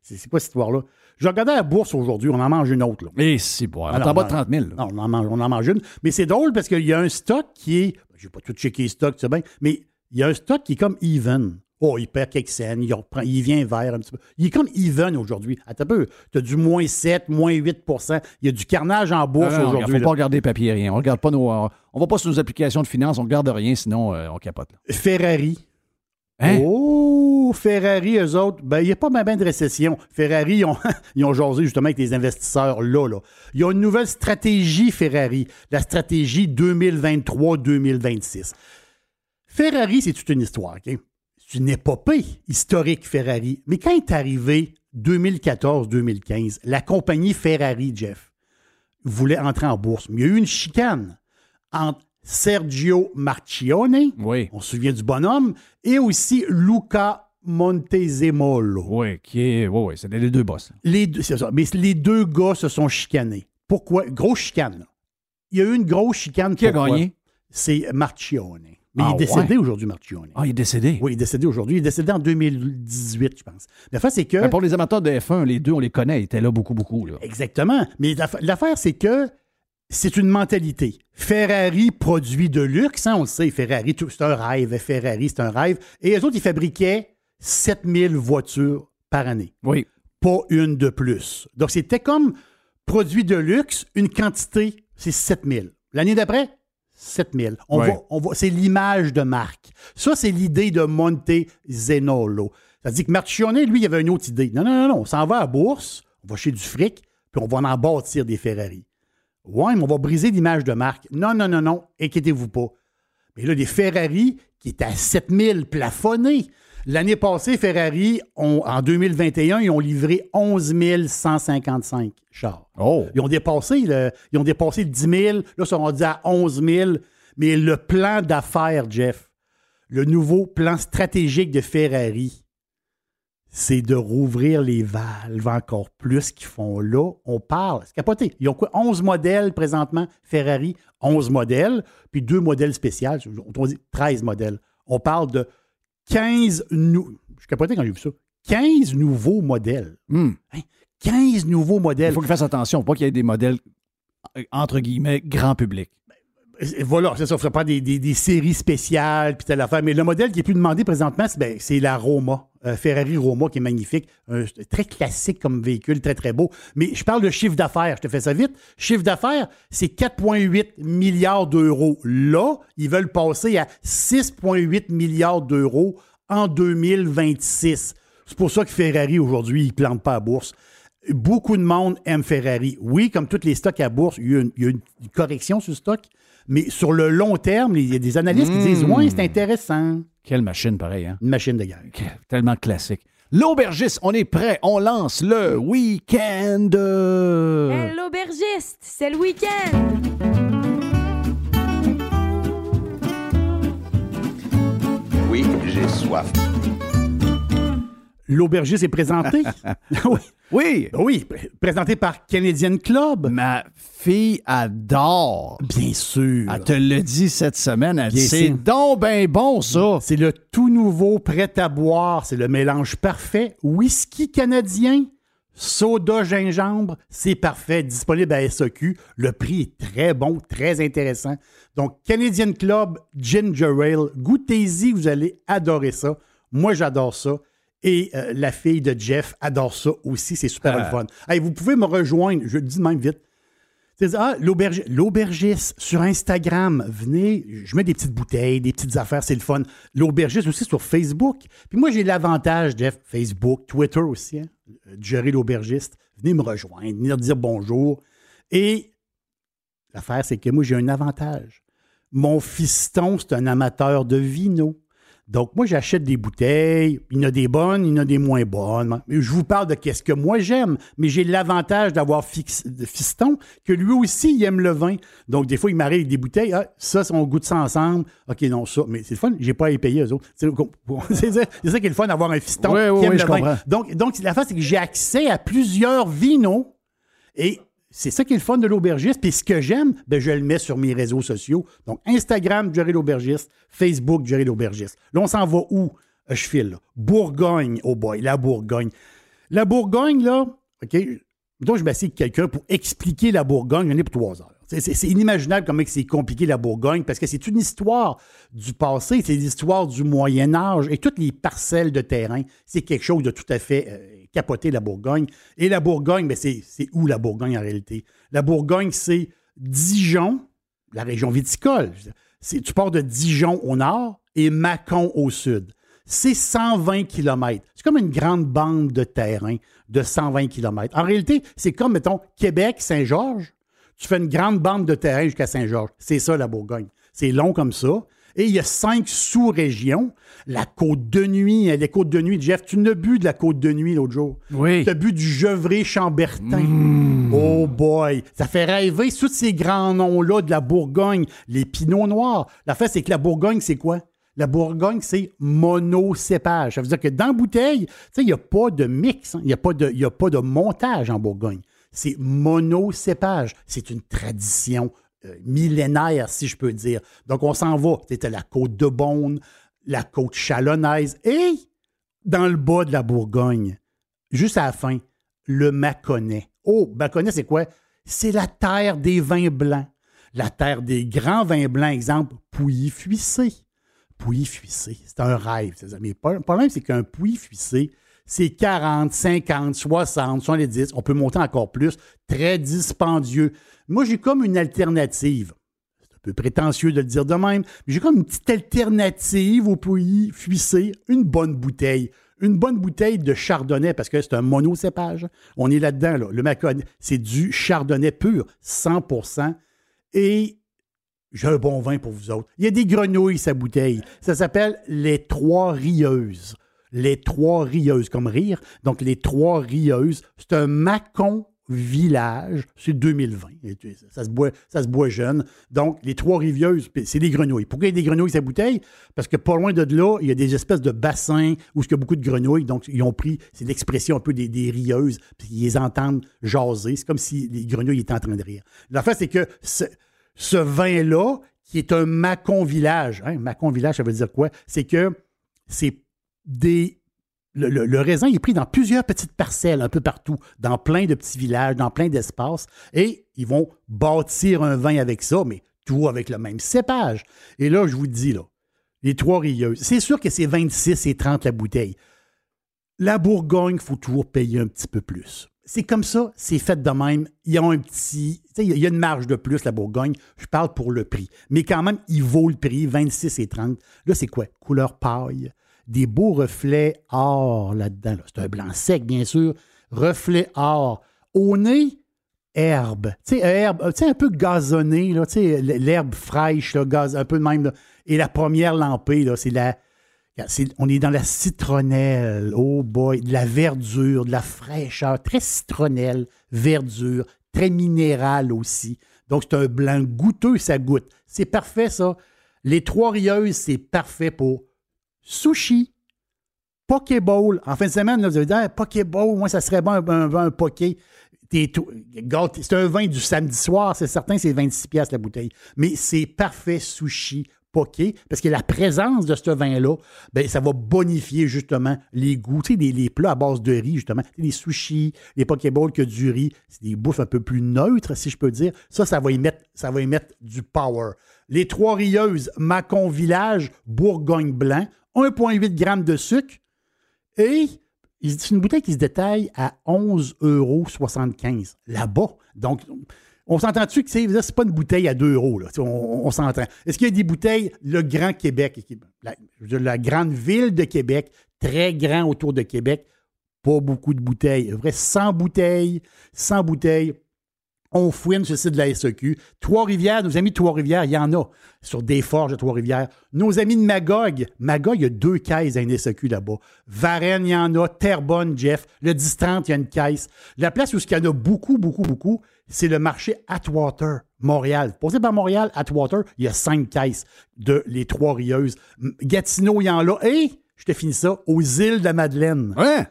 c'est c'est quoi cette histoire-là? Je regardais la bourse aujourd'hui, on en mange une autre. Là. Et si, bon, on non, t'en bas de 30 000. là. Non, on en mange, on en mange une. Mais c'est drôle parce qu'il y a un stock qui est. Je n'ai pas tout checké les stocks, tu sais bien, mais il y a un stock qui est comme even. Oh, il perd quelques cents, il, reprend, il vient vert un petit peu. Il est comme even aujourd'hui. Attends un peu. Tu as du moins 7, moins 8% Il y a du carnage en bourse Ah, aujourd'hui. Il ne faut pas regarder papier, rien. On regarde pas nos. euh, On va pas sur nos applications de finances, on regarde rien, sinon euh, on capote. là. Ferrari. Hein? Oh, Ferrari, eux autres, ben, il n'y a pas ben de récession. Ferrari, ils ont, ils ont jasé justement avec les investisseurs là, là. Ils ont une nouvelle stratégie, Ferrari, la stratégie 2023-2026. Ferrari, c'est toute une histoire, OK? C'est une épopée historique, Ferrari. Mais quand est arrivé 2014-2015, la compagnie Ferrari, Jeff, voulait entrer en bourse. Mais il y a eu une chicane entre Sergio Marchione, Oui. on se souvient du bonhomme, et aussi Luca Montezemolo. Oui, qui est. Oui, oui, c'est les deux boss. Les deux, c'est ça. Mais les deux gars se sont chicanés. Pourquoi? Grosse chicane, là. Il y a eu une grosse chicane. Qui a Pourquoi? gagné? C'est Marchione. Mais Ah, il est décédé ouais? aujourd'hui, Marchione. Ah, il est décédé? Oui, il est décédé aujourd'hui. Il est décédé en 2018, je pense. La fin, c'est que. Ben, pour les amateurs de F1, les deux, on les connaît. Ils étaient là beaucoup, beaucoup. Là. Exactement. Mais l'aff- l'affaire, c'est que c'est une mentalité. Ferrari produit de luxe, hein, on le sait. Ferrari, tout- c'est un rêve. Ferrari, c'est un rêve. Et les autres, ils fabriquaient 7000 voitures par année. Oui. Pas une de plus. Donc, c'était comme produit de luxe, une quantité, c'est 7000. L'année d'après, 7000. On va, on va, c'est l'image de marque. Ça, c'est l'idée de Monte Zenolo. C'est-à-dire que Marchione, lui, il avait une autre idée. Non, non, non, non, on s'en va à la bourse, on va chez du fric, puis on va en bâtir des Ferrari. Ouais, mais on va briser l'image de marque. Non, non, non, non, inquiétez-vous pas. Mais là, des Ferrari qui étaient à 7000 plafonnés. L'année passée, Ferrari, ont- en 2021, ils ont livré 11 155 chars. Oh. Ils ont dépassé le, ils ont dépassé le 10 000. Là, ils sont rendus à 11 000. Mais le plan d'affaires, Jeff, le nouveau plan stratégique de Ferrari, c'est de rouvrir les valves encore plus qu'ils font là. On parle. C'est capoté. Ils ont quoi? 11 modèles présentement, Ferrari. 11 modèles, puis deux modèles spéciaux. On dit 13 modèles. On parle de 15 nou- Je quand j'ai vu ça. 15 nouveaux modèles. Hein? 15 nouveaux modèles. Il faut qu'ils fassent attention, pas qu'il y ait des modèles, euh, entre guillemets, grand public. Voilà, ça. Ne ferait pas des, séries spéciales, puis telle affaire. Mais le modèle qui est plus demandé présentement, c'est ben, la Roma. euh, Ferrari Roma, qui est magnifique. Très classique comme véhicule, très, très beau. Mais je parle de chiffre d'affaires. Je te fais ça vite. Chiffre d'affaires, c'est 4,8 milliards d'euros. Là, ils veulent passer à 6,8 milliards d'euros en 2026. C'est pour ça que Ferrari, aujourd'hui, il ne plante pas à bourse. Beaucoup de monde aime Ferrari. Oui, comme tous les stocks à bourse, il y a une correction sur le stock, mais sur le long terme, il y a des analystes qui disent Mm. Ouais, c'est intéressant. Quelle machine pareille, hein? Une machine de guerre. Tellement classique. L'aubergiste, on est prêt, on lance le week-end. Hey, l'aubergiste, c'est le week-end. Oui, j'ai soif. L'aubergiste est présenté. oui. Oui. Oui, pr- présenté par Canadian Club. Ma fille adore. Bien sûr. Elle te le dit cette semaine. Elle dit, c'est donc ben bon, ça. C'est le tout nouveau prêt à boire. C'est le mélange parfait. Whisky canadien, soda gingembre, c'est parfait. Disponible à SAQ. Le prix est très bon, très intéressant. Donc, Canadian Club Ginger Ale, goûtez-y, vous allez adorer ça. Moi, j'adore ça. Et euh, la fille de Jeff adore ça aussi. C'est super Ah. le fun. Hey, vous pouvez me rejoindre, je le dis même vite. Ah, l'aubergi- l'aubergiste sur Instagram, venez, je mets des petites bouteilles, des petites affaires, c'est le fun. L'aubergiste aussi sur Facebook. Puis moi, j'ai l'avantage, Jeff, Facebook, Twitter aussi, hein, de gérer l'aubergiste. Venez me rejoindre, venir dire bonjour. Et l'affaire, c'est que moi, j'ai un avantage. Mon fiston, c'est un amateur de vino. Donc, moi, j'achète des bouteilles. Il y en a des bonnes, il y en a des moins bonnes. Je vous parle de qu'est-ce que moi j'aime, mais j'ai l'avantage d'avoir fiston, que lui aussi, il aime le vin. Donc, des fois, il m'arrive avec des bouteilles. Ah, ça, on goûte ça ensemble. OK, non, ça. Mais c'est le fun, j'ai pas à y payer, eux autres. C'est c'est ça, qui est le fun d'avoir un fiston Oui, oui, qui aime oui, le je vin. Donc, donc la face, c'est que j'ai accès à plusieurs vinos. Et c'est ça qui est le fun de l'aubergiste. Puis ce que j'aime, ben, je le mets sur mes réseaux sociaux. Donc, Instagram, Jerry l'aubergiste. Facebook, Jerry l'aubergiste. Là, on s'en va où? Euh, Je file. Bourgogne, oh boy, la Bourgogne. La Bourgogne, là, OK, donc je m'assieds avec quelqu'un pour expliquer la Bourgogne, j'en ai pour trois heures. C'est- inimaginable comment c'est compliqué la Bourgogne parce que c'est une histoire du passé, c'est l'histoire du Moyen Âge et toutes les parcelles de terrain, c'est quelque chose de tout à fait euh, capoté la Bourgogne. Et la Bourgogne, ben c'est où la Bourgogne en réalité? La Bourgogne, c'est Dijon, la région viticole. Tu pars de Dijon au nord et Mâcon au sud. C'est 120 km. C'est comme une grande bande de terrain de 120 km. En réalité, c'est comme, mettons, Québec, Saint-Georges. Tu fais une grande bande de terrain jusqu'à Saint-Georges. C'est ça, la Bourgogne. C'est long comme ça. Et il y a cinq sous-régions. La côte de nuit, hein, les côtes de nuit, Jeff, tu n'as bu de la côte de nuit l'autre jour. Oui. Tu as bu du Gevrey-Chambertin. Oh boy. Ça fait rêver tous ces grands noms-là de la Bourgogne. Les Pinots Noirs. La fait, c'est que la Bourgogne, c'est quoi? La Bourgogne, c'est monocépage. Ça veut dire que dans la bouteille, tu sais, il n'y a pas de mix, hein. il n'y a, pas de- il y a pas de montage en Bourgogne. C'est monocépage. C'est une tradition millénaire, si je peux dire. Donc, on s'en va. C'était la côte de Beaune, la côte chalonnaise et dans le bas de la Bourgogne, juste à la fin, le Mâconnais. Oh, Mâconnais, c'est quoi? C'est la terre des vins blancs. La terre des grands vins blancs, exemple, Pouilly-Fuissé. Pouilly-Fuissé, c'est un rêve. c'est ça. Mais le problème, c'est qu'un Pouilly-Fuissé, c'est 40, 50, 60, 70. On peut monter encore plus. Très dispendieux. Moi, j'ai comme une alternative. C'est un peu prétentieux de le dire de même, mais j'ai comme une petite alternative au Pouilly-Fuissé. Une bonne bouteille. Une bonne bouteille de chardonnay, parce que c'est un monocépage. On est là-dedans, là. Le Mâconnais, c'est du chardonnay pur, 100% Et j'ai un bon vin pour vous autres. Il y a des grenouilles, sa bouteille. Ça s'appelle les Trois Rieuses. Les Trois Rieuses, comme rire. Donc, les Trois Rieuses, c'est un Macon village, c'est 2020. Ça se, boit, ça se boit jeune. Donc, les trois rivieuses, c'est des grenouilles. Pourquoi il y a des grenouilles sa bouteille? Parce que pas loin de là, il y a des espèces de bassins où il y a beaucoup de grenouilles. Donc, ils ont pris, c'est l'expression un peu des, rieuses, puis ils les entendent jaser. C'est comme si les grenouilles étaient en train de rire. La fait, c'est que ce, vin-là, qui est un Macon village, hein, Macon village, ça veut dire quoi? C'est que c'est le, raisin est pris dans plusieurs petites parcelles un peu partout, dans plein de petits villages, dans plein d'espaces, et ils vont bâtir un vin avec ça, mais tout avec le même cépage. Et là, je vous dis, là, les trois rieuses, c'est sûr que c'est 26 et 30 la bouteille. La Bourgogne, il faut toujours payer un petit peu plus. C'est comme ça, c'est fait de même. Il y a un petit. Il y a une marge de plus, la Bourgogne. Je parle pour le prix. Mais quand même, il vaut le prix, 26 et 30. Là, c'est quoi? Couleur paille des beaux reflets or là-dedans. C'est un blanc sec, bien sûr. Reflet or. Au nez, herbe. Tu sais, herbe, un peu gazonnée, là, l'herbe fraîche, là, gaz, un peu de même. Et la première lampée, là, c'est la. on est dans la citronnelle, oh boy, de la verdure, de la fraîcheur, très citronnelle, verdure, très minérale aussi. Donc, c'est un blanc goûteux, ça goûte. C'est parfait, ça. Les trois rieuses, c'est parfait pour sushi, Pokéball. En fin de semaine, vous allez dire Pokéball, moi, ça serait bon un, un, poké. C'est un vin du samedi soir, c'est certain, c'est 26 pièces la bouteille. Mais c'est parfait sushi poké, parce que la présence de ce vin-là, ben, ça va bonifier justement les goûts. Les, plats à base de riz, justement, les sushis, les pokéballs que du riz, c'est des bouffes un peu plus neutres, si je peux dire. Ça, ça va y mettre, ça va y du power. Les trois rieuses, Macon Village, Bourgogne Blanc, 1,8 g de sucre et c'est une bouteille qui se détaille à 11,75 euros là-bas. Donc, on s'entend-tu que c'est pas une bouteille à 2 euros? Là? On, s'entend. Est-ce qu'il y a des bouteilles, le Grand Québec, la, la, grande ville de Québec, très grand autour de Québec, pas beaucoup de bouteilles. Vrai, 100 bouteilles, 100 bouteilles. On fouine sur de la SEQ. Trois-Rivières, nos amis de Trois-Rivières, il y en a sur des forges de Trois-Rivières. Nos amis de Magog, Magog, il y a deux caisses à une SEQ là-bas. Varennes, il y en a. Terrebonne, Jeff. Le 10-30, il y a une caisse. La place où il y en a beaucoup, beaucoup, beaucoup, c'est le marché Atwater, Montréal. Posé par Montréal, Atwater, il y a cinq caisses de les Trois-Rieuses. Gatineau, il y en a. Et, je te finis ça, aux îles de la Madeleine. Ouais.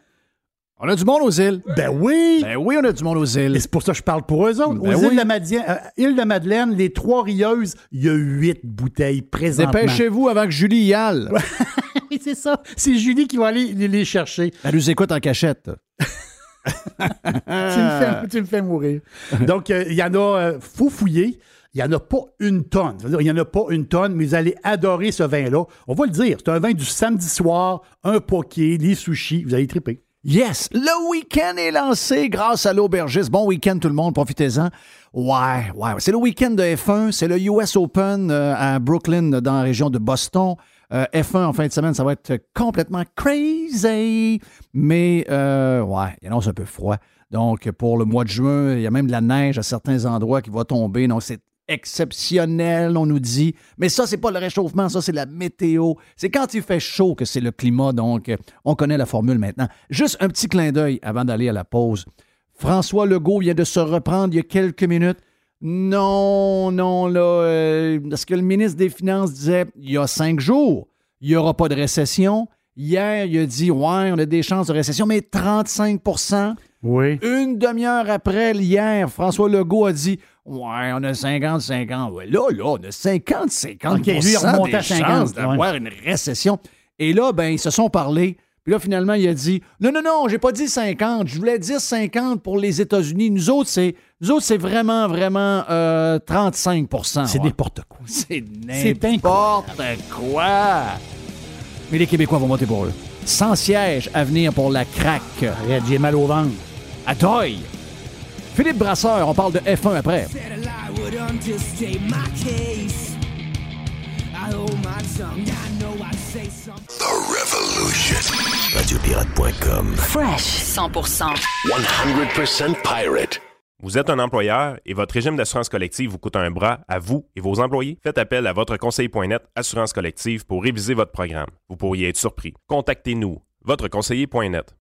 On a du monde aux îles. Ben oui. Ben oui, on a du monde aux îles. Et c'est pour ça que je parle pour eux autres. Ben aux îles, de Madeleine, euh, de Madeleine, les trois rieuses, il y a huit bouteilles présentement. Dépêchez-vous avant que Julie y aille. oui, c'est ça. C'est Julie qui va aller les chercher. Elle nous écoute en cachette. tu, me fais, mourir. Donc, euh, il y en a, euh, faut fouiller. Il n'y en a pas une tonne. Il n'y en a pas une tonne, mais vous allez adorer ce vin-là. On va le dire. C'est un vin du samedi soir, un poké, des sushis. Vous allez triper. Yes, le week-end est lancé grâce à l'aubergiste. Bon week-end tout le monde, profitez-en. Ouais, ouais, c'est le week-end de F1, c'est le US Open euh, à Brooklyn dans la région de Boston. Euh, F1 en fin de semaine, ça va être complètement crazy. Mais euh, ouais, il annonce un peu froid. Donc pour le mois de juin, il y a même de la neige à certains endroits qui va tomber. Donc c'est exceptionnel, on nous dit. Mais ça, c'est pas le réchauffement, ça, c'est la météo. C'est quand il fait chaud que c'est le climat, donc euh, on connaît la formule maintenant. Juste un petit clin d'œil avant d'aller à la pause. François Legault vient de se reprendre il y a quelques minutes. Non, non, là, euh, parce que le ministre des Finances disait il y a cinq jours, il n'y aura pas de récession. Hier, il a dit ouais, on a des chances de récession, mais 35% Oui. Une demi-heure après, hier, François Legault a dit Ouais, on a 50-50. Ouais, là, là, on a 50-50 OK, lui, il à 50 d'avoir une récession. Et là, ben, ils se sont parlé. Puis là, finalement, il a dit Non, non, non, j'ai pas dit 50. Je voulais dire 50 pour les États-Unis. Nous autres, c'est nous autres, c'est vraiment, vraiment euh, 35% C'est n'importe quoi. C'est n'importe quoi. Mais les Québécois vont voter pour eux. Sans siège à venir pour la craque. Arrête, j'ai mal au ventre. À toy. Philippe Brasseur, on parle de F1 après. The Revolution. Radiopirate.com. Fresh 100%. 100% pirate. Vous êtes un employeur et votre régime d'assurance collective vous coûte un bras à vous et vos employés? Faites appel à votre conseiller.net Assurance collective pour réviser votre programme. Vous pourriez être surpris. Contactez-nous, votre conseiller.net.